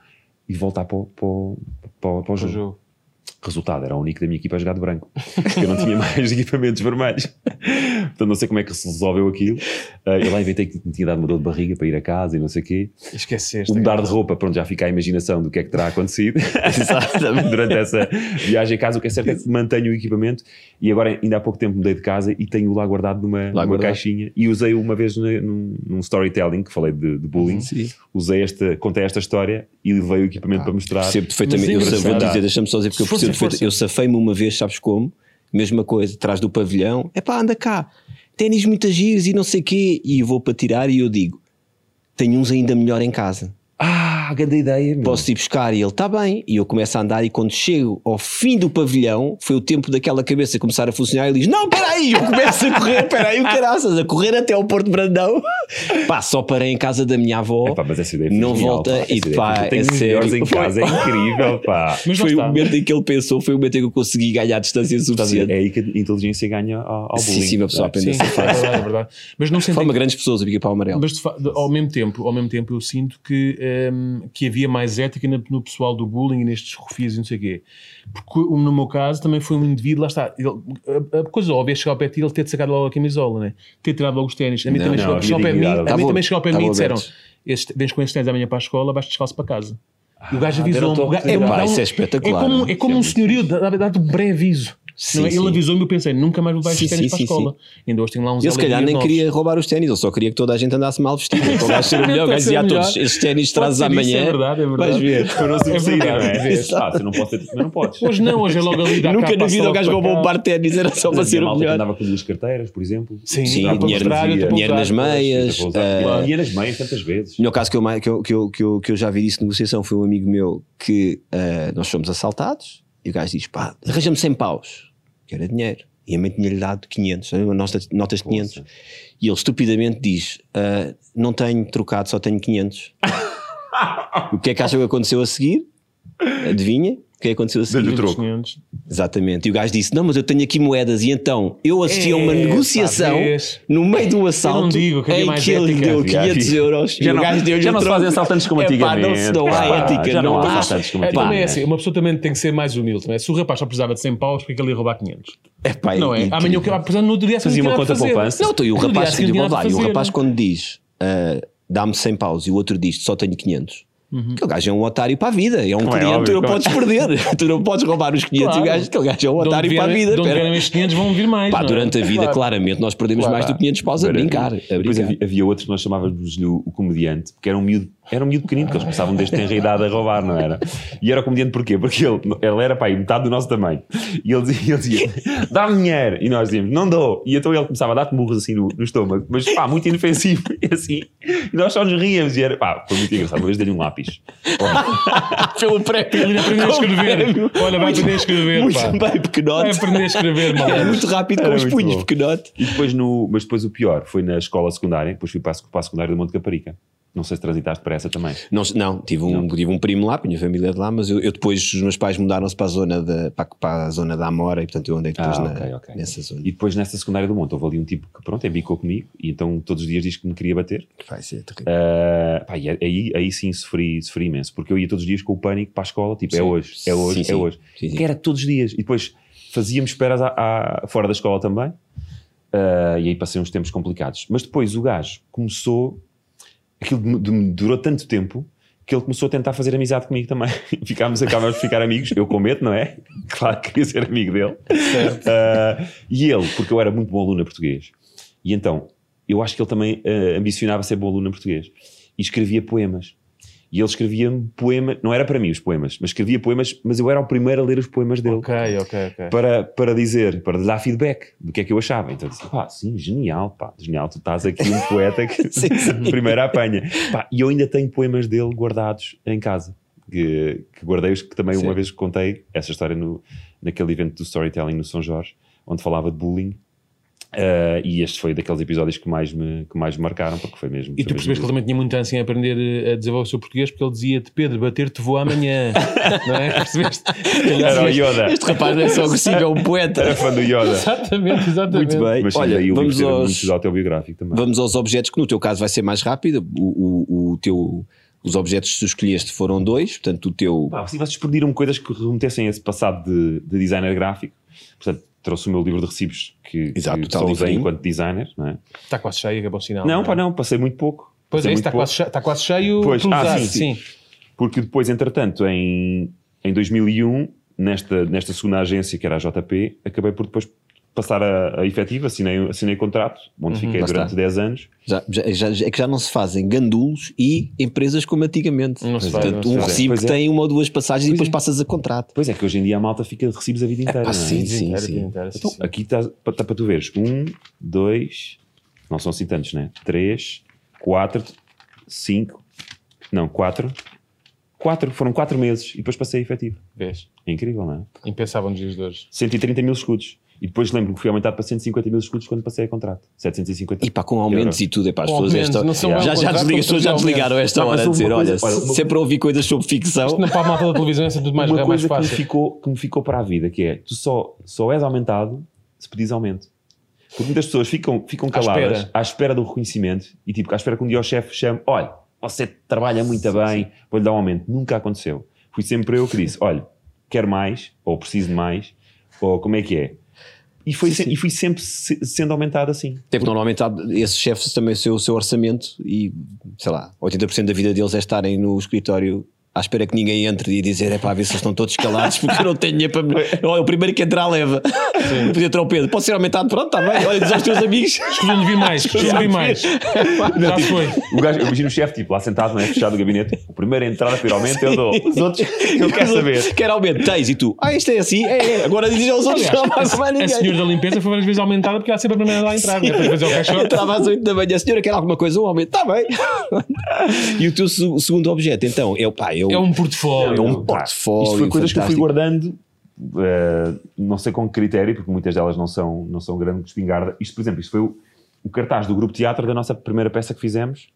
e voltar para o, para o, para o- para o jogo. jogo. Resultado, era o único da minha equipa a jogar de branco. Porque eu não tinha mais equipamentos vermelhos. Portanto, não sei como é que se resolveu aquilo. Ah, eu lá inventei que tinha dado uma dor de barriga para ir a casa e não sei o quê. Esqueceste. Mudar de roupa, pronto, já fica a imaginação do que é que terá acontecido Exatamente. durante essa viagem a casa. O que é certo é que mantenho o equipamento e agora, ainda há pouco tempo, mudei de casa e tenho-o lá guardado numa, numa guardado. caixinha. E usei uma vez na- num, num storytelling, que falei de, de bullying. Sim. Usei esta, contei esta história e levei o equipamento para mostrar. Percebo perfeitamente. Eu é vou dizer, deixa-me só dizer porque eu percebo perfeitamente. Eu safei-me uma vez, sabes como? Mesma coisa, atrás do pavilhão. É pá, anda cá. Ténis muitas giros e não sei o quê. E eu vou para tirar e eu digo: tenho uns ainda melhor em casa. Ah, grande ideia. meu. Posso ir buscar e ele está bem. E eu começo a andar e quando chego ao fim do pavilhão, foi o tempo daquela cabeça começar a funcionar e ele diz: Não, peraí, eu começo a correr, peraí, o caraças, a correr até ao Porto Brandão. Pá, só parei em casa da minha avó. Epá, mas essa ideia foi Não genial, volta pá. E pá, é sério. em casa, é incrível, pá. Mas foi o está. momento em que ele pensou, foi o momento em que eu consegui ganhar distância suficiente. É aí que a inteligência ganha ao, ao Sim, bullying. sim, uma pessoa É. aprende Sim, a ser é fácil. verdade, é verdade. Mas não Forma grandes pessoas, o pica-pau amarelo. Mas fa- ao mesmo tempo, ao mesmo tempo eu sinto que, ehm, que havia mais ética na- no pessoal do bullying e nestes refios e não sei o quê. Porque no meu caso também foi um indivíduo, lá está, ele- a, a coisa óbvia é chegar ao pé de ti ele ter-te sacado logo a camisola, né? ter tirado logo os ténis. A mim Não, também não, chegou, ao pé de mim, a mim também chegou ao pé de mim e disseram: vens com estes ténis amanhã para a escola, vais descalço para casa. E o gajo Ah, avisou-me. é, um- isso é espetacular. É como, é como um é senhorio, dá- dá-te um breve-aviso. Sim, é? sim. Ele avisou-me e eu pensei, nunca mais vou levar estes ténis para a sim, escola. Ainda hoje tenho lá uns Ele se calhar nem novos. queria roubar os ténis, ele só queria que toda a gente andasse mal vestido. Para o gajo ser o melhor, gajo dizia a todos: estes ténis trazes isso, amanhã. É verdade, é verdade. Vais ver. Para não se É perseguir, não verdade. é? Ah, você não pode ter, não podes. Hoje não, hoje é logo ali da Nunca na vida o gajo roubou um par de ténis, era só para ser o melhor. andava com duas carteiras, por exemplo. Sim, dinheiro- dinheiro nas meias. Eh. E nas meias tantas vezes. No caso que eu, eu, eu, eu, eu já vi disso de negociação foi um amigo meu que eh, nós fomos assaltados e o gajo diz: pá, arranja-me 100 paus, que era dinheiro. E a mãe tinha-lhe dado 500, sabe? Uma nota- notas de 500. Nossa. E ele estupidamente diz: "Ah, não tenho trocado, só tenho 500. o que é que acha que aconteceu a seguir? Adivinha? O que é aconteceu a seguir? Deu-lhe o troco. 500. Exatamente. E o gajo disse: Não, mas eu tenho aqui moedas. E então eu assisti a uma É, negociação talvez. no meio do assalto digo que em mais que ele ética. deu Havia, 500 havia. euros e Já o não- gajo deu-lhe já o não se fazem assaltantes como Epá, não, antigamente. se não há Pá, ética. já não há há. assaltantes como É, é antigamente. assim, uma pessoa também tem que ser mais humilde. Não é? Se o rapaz só precisava de 100 paus, porque é que ele ia roubar 500? Epá, Não é? incrível. Amanhã, o que apesar no outro dia, Fazia não uma conta poupança. Não, e o No dia rapaz, a seguir e não o, e o rapaz quando diz ah, dá-me 100 paus e o outro diz só tenho 500, aquele gajo é um otário para a vida. É um Como é cliente, óbvio, tu não é. podes perder. tu não podes roubar os 500 e o Claro. gajo, aquele gajo é um otário para a vida. De onde Espera. vierem estes 500 vão vir mais. Pá, não é? durante a vida, Claro. claramente, nós perdemos Claro. mais do que 500 paus a brincar. A Depois brincar. havia, havia outros que nós chamávamos-lhe o, o comediante, porque era um miúdo, era um miúdo pequenino, porque eles começavam desde tenra idade a roubar, não era? E era o comediante porquê? Porque ele, ele era, pá, metade do nosso tamanho. E ele dizia, ele dizia dá-me dinheiro. E nós dizíamos, não dou. E então ele começava a dar-te murros assim no, no estômago, mas pá, muito inofensivo. E assim. E nós só nos ríamos. E era, pá, foi muito engraçado. Uma vez dei-lhe um lápis. Pelo prémio. Ele aprendeu a escrever. Olha, vai aprender a escrever. Muito pá. bem, Vai pequenote. aprender a escrever, É maluco. muito rápido com os punhos, pequenote. E depois no, mas depois o pior foi na escola secundária, depois fui para a, para a secundária de Monte Caparica. Não sei se transitaste para essa também. Não, não, tive um, tive um primo lá, minha família é de lá, mas eu, eu depois, os meus pais mudaram-se para a zona da, para, para a zona da Amora e portanto eu andei depois Ah, na- ok, ok. nessa zona. E depois nessa secundária do Monte houve ali um tipo que pronto, embicou comigo e então todos os dias diz que me queria bater. Vai ser terrível. Ah, pá, aí, aí sim sofri, sofri imenso, porque eu ia todos os dias com o pânico para a escola, tipo, é Sim. hoje, é hoje, Sim, é hoje. Sim, sim. Que era todos os dias. E depois fazíamos esperas à- à- fora da escola também. Ah, e aí passei uns tempos complicados. Mas depois o gajo começou, aquilo durou tanto tempo que ele começou a tentar fazer amizade comigo também. Ficámos, acabámos de ficar amigos, eu com medo, não é? Claro que queria ser amigo dele. Ah, e ele, porque eu era muito bom aluno em português. E então, eu acho que ele também ah, ambicionava ser bom aluno em português. E escrevia poemas. E ele escrevia-me poemas, não era para mim os poemas, mas escrevia poemas, mas eu era o primeiro a ler os poemas dele Ok, ok, ok. para, para dizer, para dar feedback do que é que eu achava. Então eu disse, pá, sim, genial, pá, genial, tu estás aqui um poeta que Sim, sim. primeiro apanha. Pá, e eu ainda tenho poemas dele guardados em casa, que, que guardei-os, que também Sim. uma vez contei essa história no, naquele evento do storytelling no São Jorge, onde falava de bullying. Ah, e este foi daqueles episódios que mais me, que mais me marcaram, porque foi mesmo. E tu foi percebeste que ele também tinha muita ânsia em aprender eh, a desenvolver o seu português porque ele dizia-te, Pedro, bater-te vou amanhã. não é? Percebeste? Era o Yoda. Este rapaz não é só agressivo, é um poeta. Era fã do Yoda. exatamente, exatamente. Muito bem. Mas Olha, daí o vamos aos, muito autobiográfico também. vamos aos objetos, que no teu caso vai ser mais rápido. O, o, o teu, os objetos que tu escolheste foram dois, portanto, o teu. Pá, assim, vocês pediram coisas que remetessem a esse passado de, de designer gráfico. Portanto, trouxe o meu livro de recibos que, Exato, que está só usei livrinho. enquanto designer. Não, é? Está quase cheio, acabou o sinal. não, é? pá, não, passei muito pouco. Pois Passei é, isso está pouco, quase, cheio, está quase cheio Pois, ah, usar. sim, sim. Porque depois, entretanto, em, em 2001, nesta, nesta segunda agência, que era a JP, acabei por depois passar a, a efetiva, assinei, assinei contrato, onde fiquei lá durante está. 10 anos. Já, já, já- é que já não se fazem gandulos e empresas como antigamente. Não se faz, Portanto, não um recibo que é. tem uma ou duas passagens e Pois depois é. passas a contrato. Pois é, que hoje em dia a malta fica de recibos a vida inteira. pá, não é? sim, Sim, inteira, sim. inteira, sim, Então, sim. aqui está tá para tu veres. Um, dois, não são assim tantos, né? Três, quatro, cinco, não, quatro, Quatro, foram quatro meses e depois passei a efetivo. Vês? É incrível, não é? Impensável nos dias de hoje. 130 mil escudos. E depois lembro que fui aumentado para 150 mil escudos quando passei a contrato. 750 E pá, com aumentos e tudo, é para as pessoas esta já, já, desliga, as pessoas já desligaram esta Não, hora a dizer, olha, coisa- olha, uma- sempre a ouvir coisas sobre ficção. Não para a malta da televisão é sempre tudo mais, uma mais coisa que me, fácil. ficou, que me ficou para a vida, que é, tu só, só és aumentado se pedis aumento. Porque muitas pessoas ficam, ficam À caladas espera. à espera do reconhecimento e tipo, à espera que um dia o chefe chame, olha, você trabalha muito bem, vou-lhe dar um aumento. Nunca aconteceu. Fui sempre eu que disse, olha, quero mais, ou preciso de mais, ou como é que é. E, foi se- e fui sempre se- sendo aumentado assim. Teve normalmente há- esses chefes também o seu, o seu orçamento e sei lá, 80% da vida deles é estarem no escritório à espera que ninguém entre e dizer é para ver se eles estão todos calados porque eu não tenho dinheiro para. Olha, o primeiro que entrar leva. Podia entrar o Pedro, pode ser aumentado, pronto, está bem. Olha, diz aos teus amigos. Escolhi-lhe vir mais, escolhi-lhe vir mais. Já foi. O gajo, eu imagino o chefe, tipo, lá sentado, não é? Fechado o gabinete. O primeiro a entrar a pedir aumento eu dou. Os outros, eu quero saber. Quer aumento, tens e tu. Ah, isto é assim, é, é. Agora dizes aos outros, não há mais A ninguém. senhora da limpeza foi várias vezes aumentada porque ela sempre a primeira lá a entrar. né? É o caixote. Entrava às 8 da manhã, a senhora quer alguma coisa, um aumento, está bem. e o teu se- segundo objeto, então, é o pá, eu, É um portfólio. É um portfólio Isto foi coisas que eu fui fantástico. guardando, eh, não sei com que critério, porque muitas delas não são, não são grande espingarda. Isto, por exemplo, isto foi o, o cartaz do grupo teatro da nossa primeira peça que fizemos,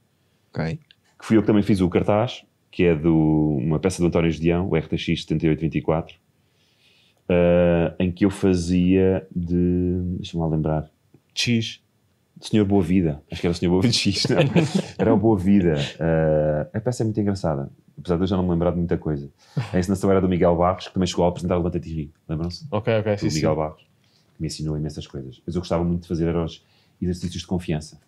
Ok. que fui eu que também fiz o cartaz, que é de uma peça do António Gedeão, o RTX 7824, eh, em que eu fazia de. Deixa-me lá lembrar. X. Senhor Boa Vida, acho que era o Senhor Boa Vida X, não? era o Boa Vida. Eh, a peça é muito engraçada, apesar de eu já não me lembrar de muita coisa. A encenação era do Miguel Barros, que também chegou a apresentar o Levanta-te e Ri, lembram-se? Ok, ok, Do sim, sim. Miguel Barros, que me ensinou imensas coisas. Mas eu gostava muito de fazer os exercícios de confiança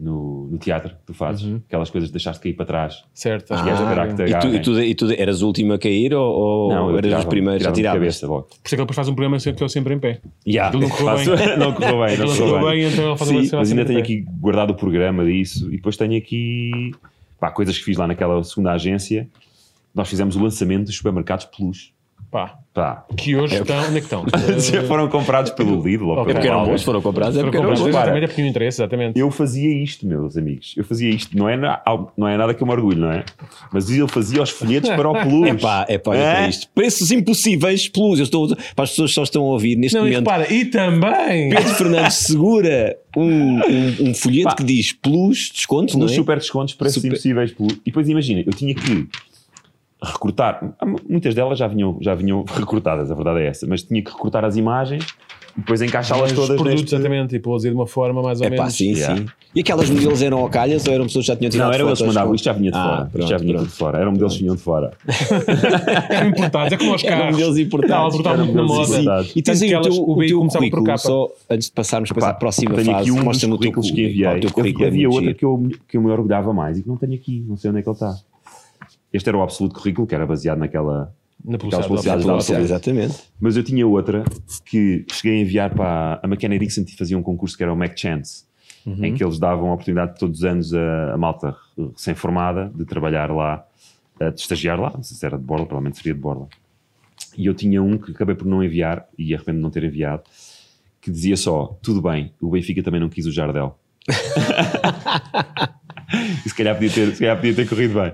no, no teatro que tu fazes, Uhum. aquelas coisas de deixaste cair para trás. Certo. Acho que és a esperar que te E tu, e, tu, e tu eras o último a cair ou, ou Não, eras os primeiros a tirar? cabeça logo. Por isso é que ele depois faz um programa sempre que eu sempre em pé. Yeah, não correu faço- bem. não correu bem, não correu bem. então ele faz uma Sim, cena mas ainda tenho aqui guardado o programa disso e depois tenho aqui pá, coisas que fiz lá naquela segunda agência. Nós fizemos o lançamento dos supermercados Plus. Pá, Pá, que hoje estão. Onde é que estão? já foram comprados pelo Lidl ou. É pelo porque eram bons, foram comprados, é porque eram bons. Exatamente, é porque tinham interesse, exatamente. Eu fazia isto, meus amigos. Eu fazia isto. Não é, na- não é nada que eu me orgulho, não é? Mas eu fazia os folhetos para o Plus. É pá, é pá, É? isto. Preços impossíveis, plus. Eu estou, para as pessoas que só estão a ouvir neste Não, e momento. repara, e também. Pedro Fernandes segura um, um, um folheto Pá. que diz plus, descontos, não Nos é? super descontos, preços Super- impossíveis. Plus. E depois imagina, eu tinha que recrutar. Muitas delas já vinham, já vinham recrutadas, a verdade é essa. Mas tinha que recrutar as imagens e depois encaixá-las Os todas produtos, neste... exatamente, e pô-los de uma forma mais ou É pá, menos. sim, Yeah. sim. E aquelas modelos eram ao calhas ou eram pessoas que já tinham tirado Não, eram eles que mandavam. Isto já vinha de Ah, fora. pronto, Isto já vinha pronto. de fora. Eram modelos que vinham de fora. Eram importados, é como Eram carros. modelos importados. Não, eles Eram muito na moda. E tens aí o teu, o teu por currículo, capa. só antes de passarmos Pá, à próxima tenho fase, um mostra-me o teu currículos que currículo. enviei. Pá, currículo Havia outra giro. que eu, que eu me orgulhava mais e que não tenho aqui, não sei onde é que ele está. Este era o absoluto currículo, que era baseado naquela. Na publicidade. publicidades da da Apple. Exatamente. Mas eu tinha outra que cheguei a enviar para a McKenna Dixon e fazia um concurso que era o Mac Chance, Uhum. em que eles davam a oportunidade todos os anos a, a malta recém-formada de trabalhar lá, de estagiar lá, não sei se era de Borla, provavelmente seria de Borla. E eu tinha um que acabei por não enviar, e arrependo de não ter enviado, que dizia só: tudo bem, o Benfica também não quis o Jardel. se calhar podia ter, se calhar podia ter corrido bem.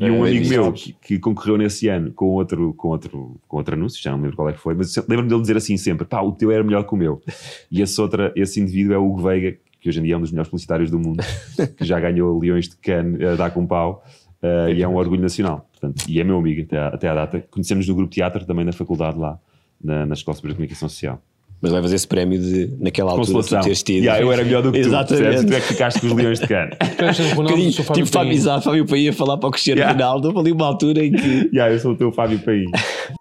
E um bem amigo visto. meu que, que concorreu nesse ano com outro, com, outro, com outro anúncio, já não me lembro qual é que foi, mas lembro-me dele dizer assim sempre: pá, o teu era melhor que o meu. E esse, outra, esse indivíduo é o Hugo Veiga, que hoje em dia é um dos melhores publicitários do mundo, que já ganhou Leões de Cannes a dar com pau. eh, e é um orgulho nacional. Portanto, e é meu amigo até à, até à data. Conhecemos no grupo de teatro também na faculdade lá, na, na Escola Superior de Comunicação Social. Mas levas esse prémio de, naquela altura, tu teres tido. Yeah, eu era melhor do que tu. Exatamente. Tu é que ficaste com os Leões de Um Ronaldo, sou Fábio tipo Fábio Paim. Exato, Fábio Paim a falar para o Cristiano Yeah. Ronaldo, ali uma altura em que yeah, eu sou o teu Fábio Paim.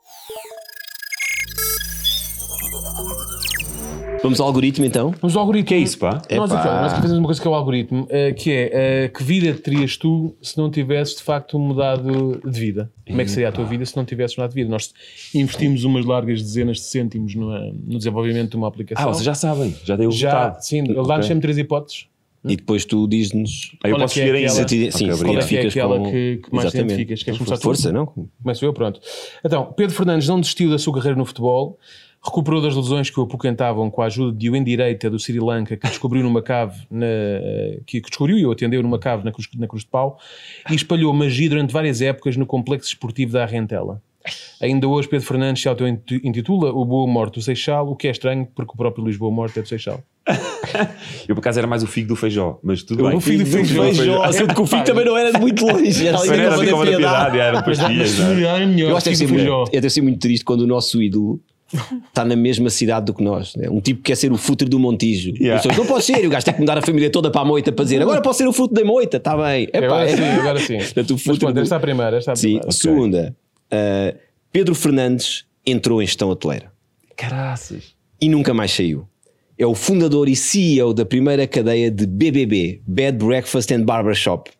Vamos ao algoritmo então. Mas o algoritmo. que é isso, pá? Nós Epá. aqui, nós aqui fazemos uma coisa que é o algoritmo, eh, que é eh, que vida terias tu se não tivesses de facto mudado de vida? Como é que seria a tua vida se não tivesses mudado de vida? Nós investimos umas largas dezenas de cêntimos no, no desenvolvimento de uma aplicação. Ah, vocês já sabem, já dei o Já, resultado. sim, ele dá-nos sempre três hipóteses. E depois tu dizes. Aí eu Qual é posso que é escolher ainda. aquela- Sim, Ok, se obrigado. Qual é que é aquela com- que, que mais Exatamente. identificas? Queres começar tu? Força, não? Começo eu, pronto. Então, Pedro Fernandes não desistiu da sua carreira no futebol, recuperou das lesões que o apoquentavam com a ajuda de um endireita do Sri Lanka que descobriu numa cave, na, que, que descobriu e o atendeu numa cave na Cruz, na Cruz de Pau e espalhou magia durante várias épocas no complexo esportivo da Arrentela. Ainda hoje Pedro Fernandes se auto-intitula o Boa Morte do Seixal, o que é estranho porque o próprio Luís Boa Morte é do Seixal. Eu por acaso era mais o figo do feijó, mas tudo Eu- bem. o figo do feijó. Feijó, sendo que o Fim também não era de muito longe. Era Era assim da da piedade. piedade, eram pastilhas. não é? é melhor, Eu acho que figo feijó. muito, deve ser muito triste quando o nosso ídolo está na mesma cidade do que nós. né? Um tipo que quer ser o futuro do Montijo. Yeah. Pessoas, não pode ser, o gajo tem que mudar a família toda para a moita para dizer agora posso ser o fruto da moita, está bem. Epá, Agora é- sim, agora sim. Portanto, o Mas futuro pronto, do- esta é a primeira. Esta é a Sim. primeira. Segunda, uh, Pedro Fernandes entrou em gestão hoteleira Caraças. e nunca mais saiu. É o fundador e CEO da primeira cadeia de BBB, Bed Breakfast and Barbershop.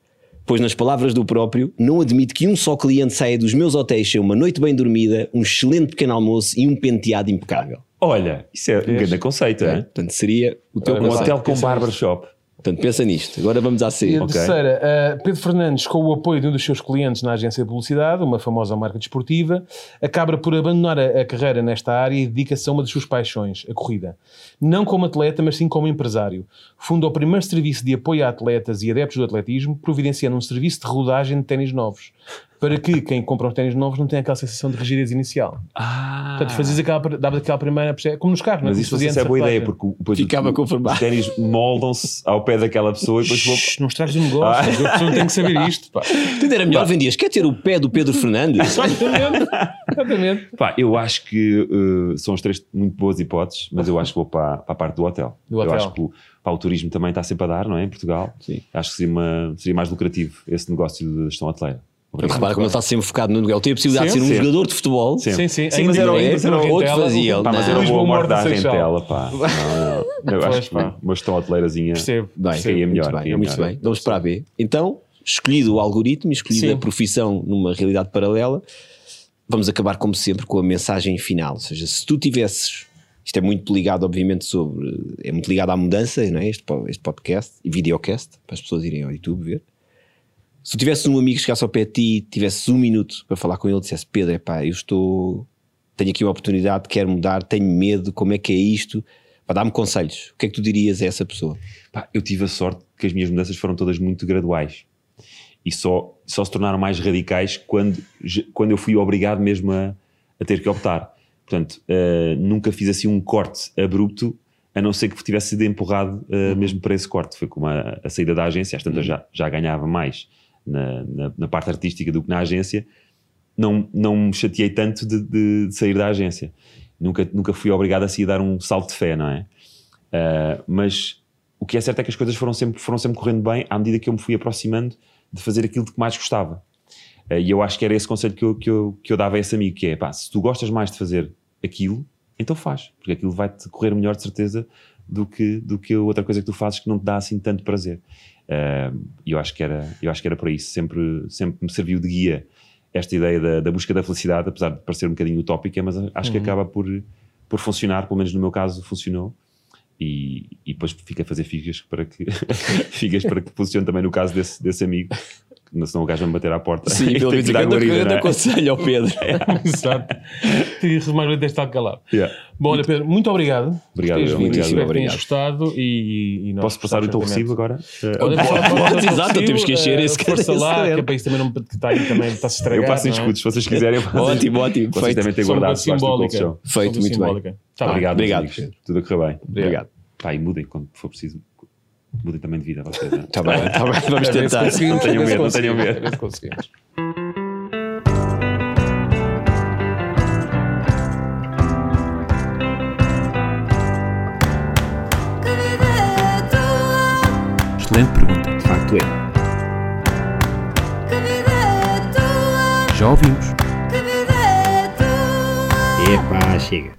Pois, nas palavras do próprio, não admito que um só cliente saia dos meus hotéis sem uma noite bem dormida, um excelente pequeno almoço e um penteado impecável. Olha, isso é um grande conceito, É? é? Portanto, seria o teu Um hotel com pensa barbershop. Portanto, pensa nisto. Agora vamos à E a saída. Ok. terceira, uh, Pedro Fernandes, com o apoio de um dos seus clientes na agência de publicidade, uma famosa marca desportiva, acaba por abandonar a, a carreira nesta área e dedica-se a uma das suas paixões, a corrida. Não como atleta, mas sim como empresário. Funda o primeiro serviço de apoio a atletas e adeptos do atletismo, providenciando um serviço de rodagem de ténis novos, para que quem compra os ténis novos não tenha aquela sensação de rigidez inicial. Ah, Portanto, fazias aquela, davas aquela primeira, como nos carros, não é? mas isso, isso é boa a ideia, porque depois Ficava o- os ténis moldam-se ao pé daquela pessoa e depois vou... Shhh, Não estragues o negócio, Ah. a pessoa tem que saber isto. Pá. Portanto, era melhor vendias. Quer ter o pé do Pedro Fernandes? Exatamente. Exatamente. Pá, eu acho que uh, são as três muito boas hipóteses, mas eu acho que vou para, para a parte do hotel. Do Eu hotel. acho que o, pá, o turismo também está sempre a dar, não é? Em Portugal. Sim. Acho que seria, uma, seria mais lucrativo esse negócio de gestão hoteleira. Portanto, repara como ele está sempre focado no. Ele tem a possibilidade Sim, de ser um sim. jogador de futebol. Sim. Sim, sim. Sim, mas era, mas era no outro fazia. Pá, mas era Boa morte da. Rentela, pá. Não, não. Eu acho que pá. uma gestão hoteleirazinha. Percebo. Bem, é melhor, muito bem, é muito bem. Vamos para a B. Então, escolhido o algoritmo, escolhida Sim. a profissão numa realidade paralela, vamos acabar, como sempre, com a mensagem final. Ou seja, se tu tivesses. Isto é muito ligado, obviamente, sobre. É muito ligado à mudança, não é? Este, este podcast e videocast, para as pessoas irem ao YouTube ver. Se tu tivesses um amigo que chegasse ao pé de ti, tivesses um minuto para falar com ele, dissesse: Pedro, epá, eu estou. Tenho aqui uma oportunidade, quero mudar, tenho medo, como é que é isto? Para dar-me conselhos. O que é que tu dirias a essa pessoa? Pá, eu tive a sorte que as minhas mudanças foram todas muito graduais e só, só se tornaram mais radicais quando, quando eu fui obrigado mesmo a, a ter que optar. Portanto, eh, nunca fiz assim um corte abrupto, a não ser que tivesse sido empurrado eh, mesmo para esse corte. Foi como a, a saída da agência, às tantas já, já ganhava mais na, na, na parte artística do que na agência. Não, não me chateei tanto de, de- de sair da agência. Nunca, nunca fui obrigado a sair dar um salto de fé, não é? Uh, mas o que é certo é que as coisas foram sempre, foram sempre correndo bem à medida que eu me fui aproximando de fazer aquilo de que mais gostava. Uh, e eu acho que era esse conselho que eu, que, eu, que eu dava a esse amigo, que é, pá, se tu gostas mais de fazer aquilo, então faz, porque aquilo vai-te correr melhor de certeza do que, do que outra coisa que tu fazes que não te dá assim tanto prazer. E eu acho que era, eu acho que era para isso, sempre, sempre me serviu de guia esta ideia da, da busca da felicidade, apesar de parecer um bocadinho utópica, mas acho que acaba por, por funcionar, pelo menos no meu caso funcionou. E, e depois fica a fazer figas para que figas para que funcione também no caso desse, desse amigo, senão o gajo vai me bater à porta. Sim, E pelo menos eu guarida, não é? aconselho ao Pedro. Exato. Tinha que mais ter estado calado. Yeah. Bom, olha, Pedro, muito obrigado. Obrigado, por teres eu, vindo. obrigado, Espero que tenhas gostado e, e Posso passar o teu recibo agora? Olha, pode, exato, temos que encher eh, esse Força esse lá, caderno. que é para isso também não que está aí também está eu passo em é? escudos, se vocês quiserem. Ótimo, ótimo. Vocês devem ter guardado simbólica. Feito, muito bem. Tá bem. Obrigado, obrigado. Tudo a correr bem. Obrigado. Pá, e mudem quando for preciso. Mudem também de vida, vocês. Está bem, está bem. Vamos tentar. Não tenham medo, não tenham medo. é? Excelente pergunta. De facto é. É? Já ouvimos. É? Epá, chega.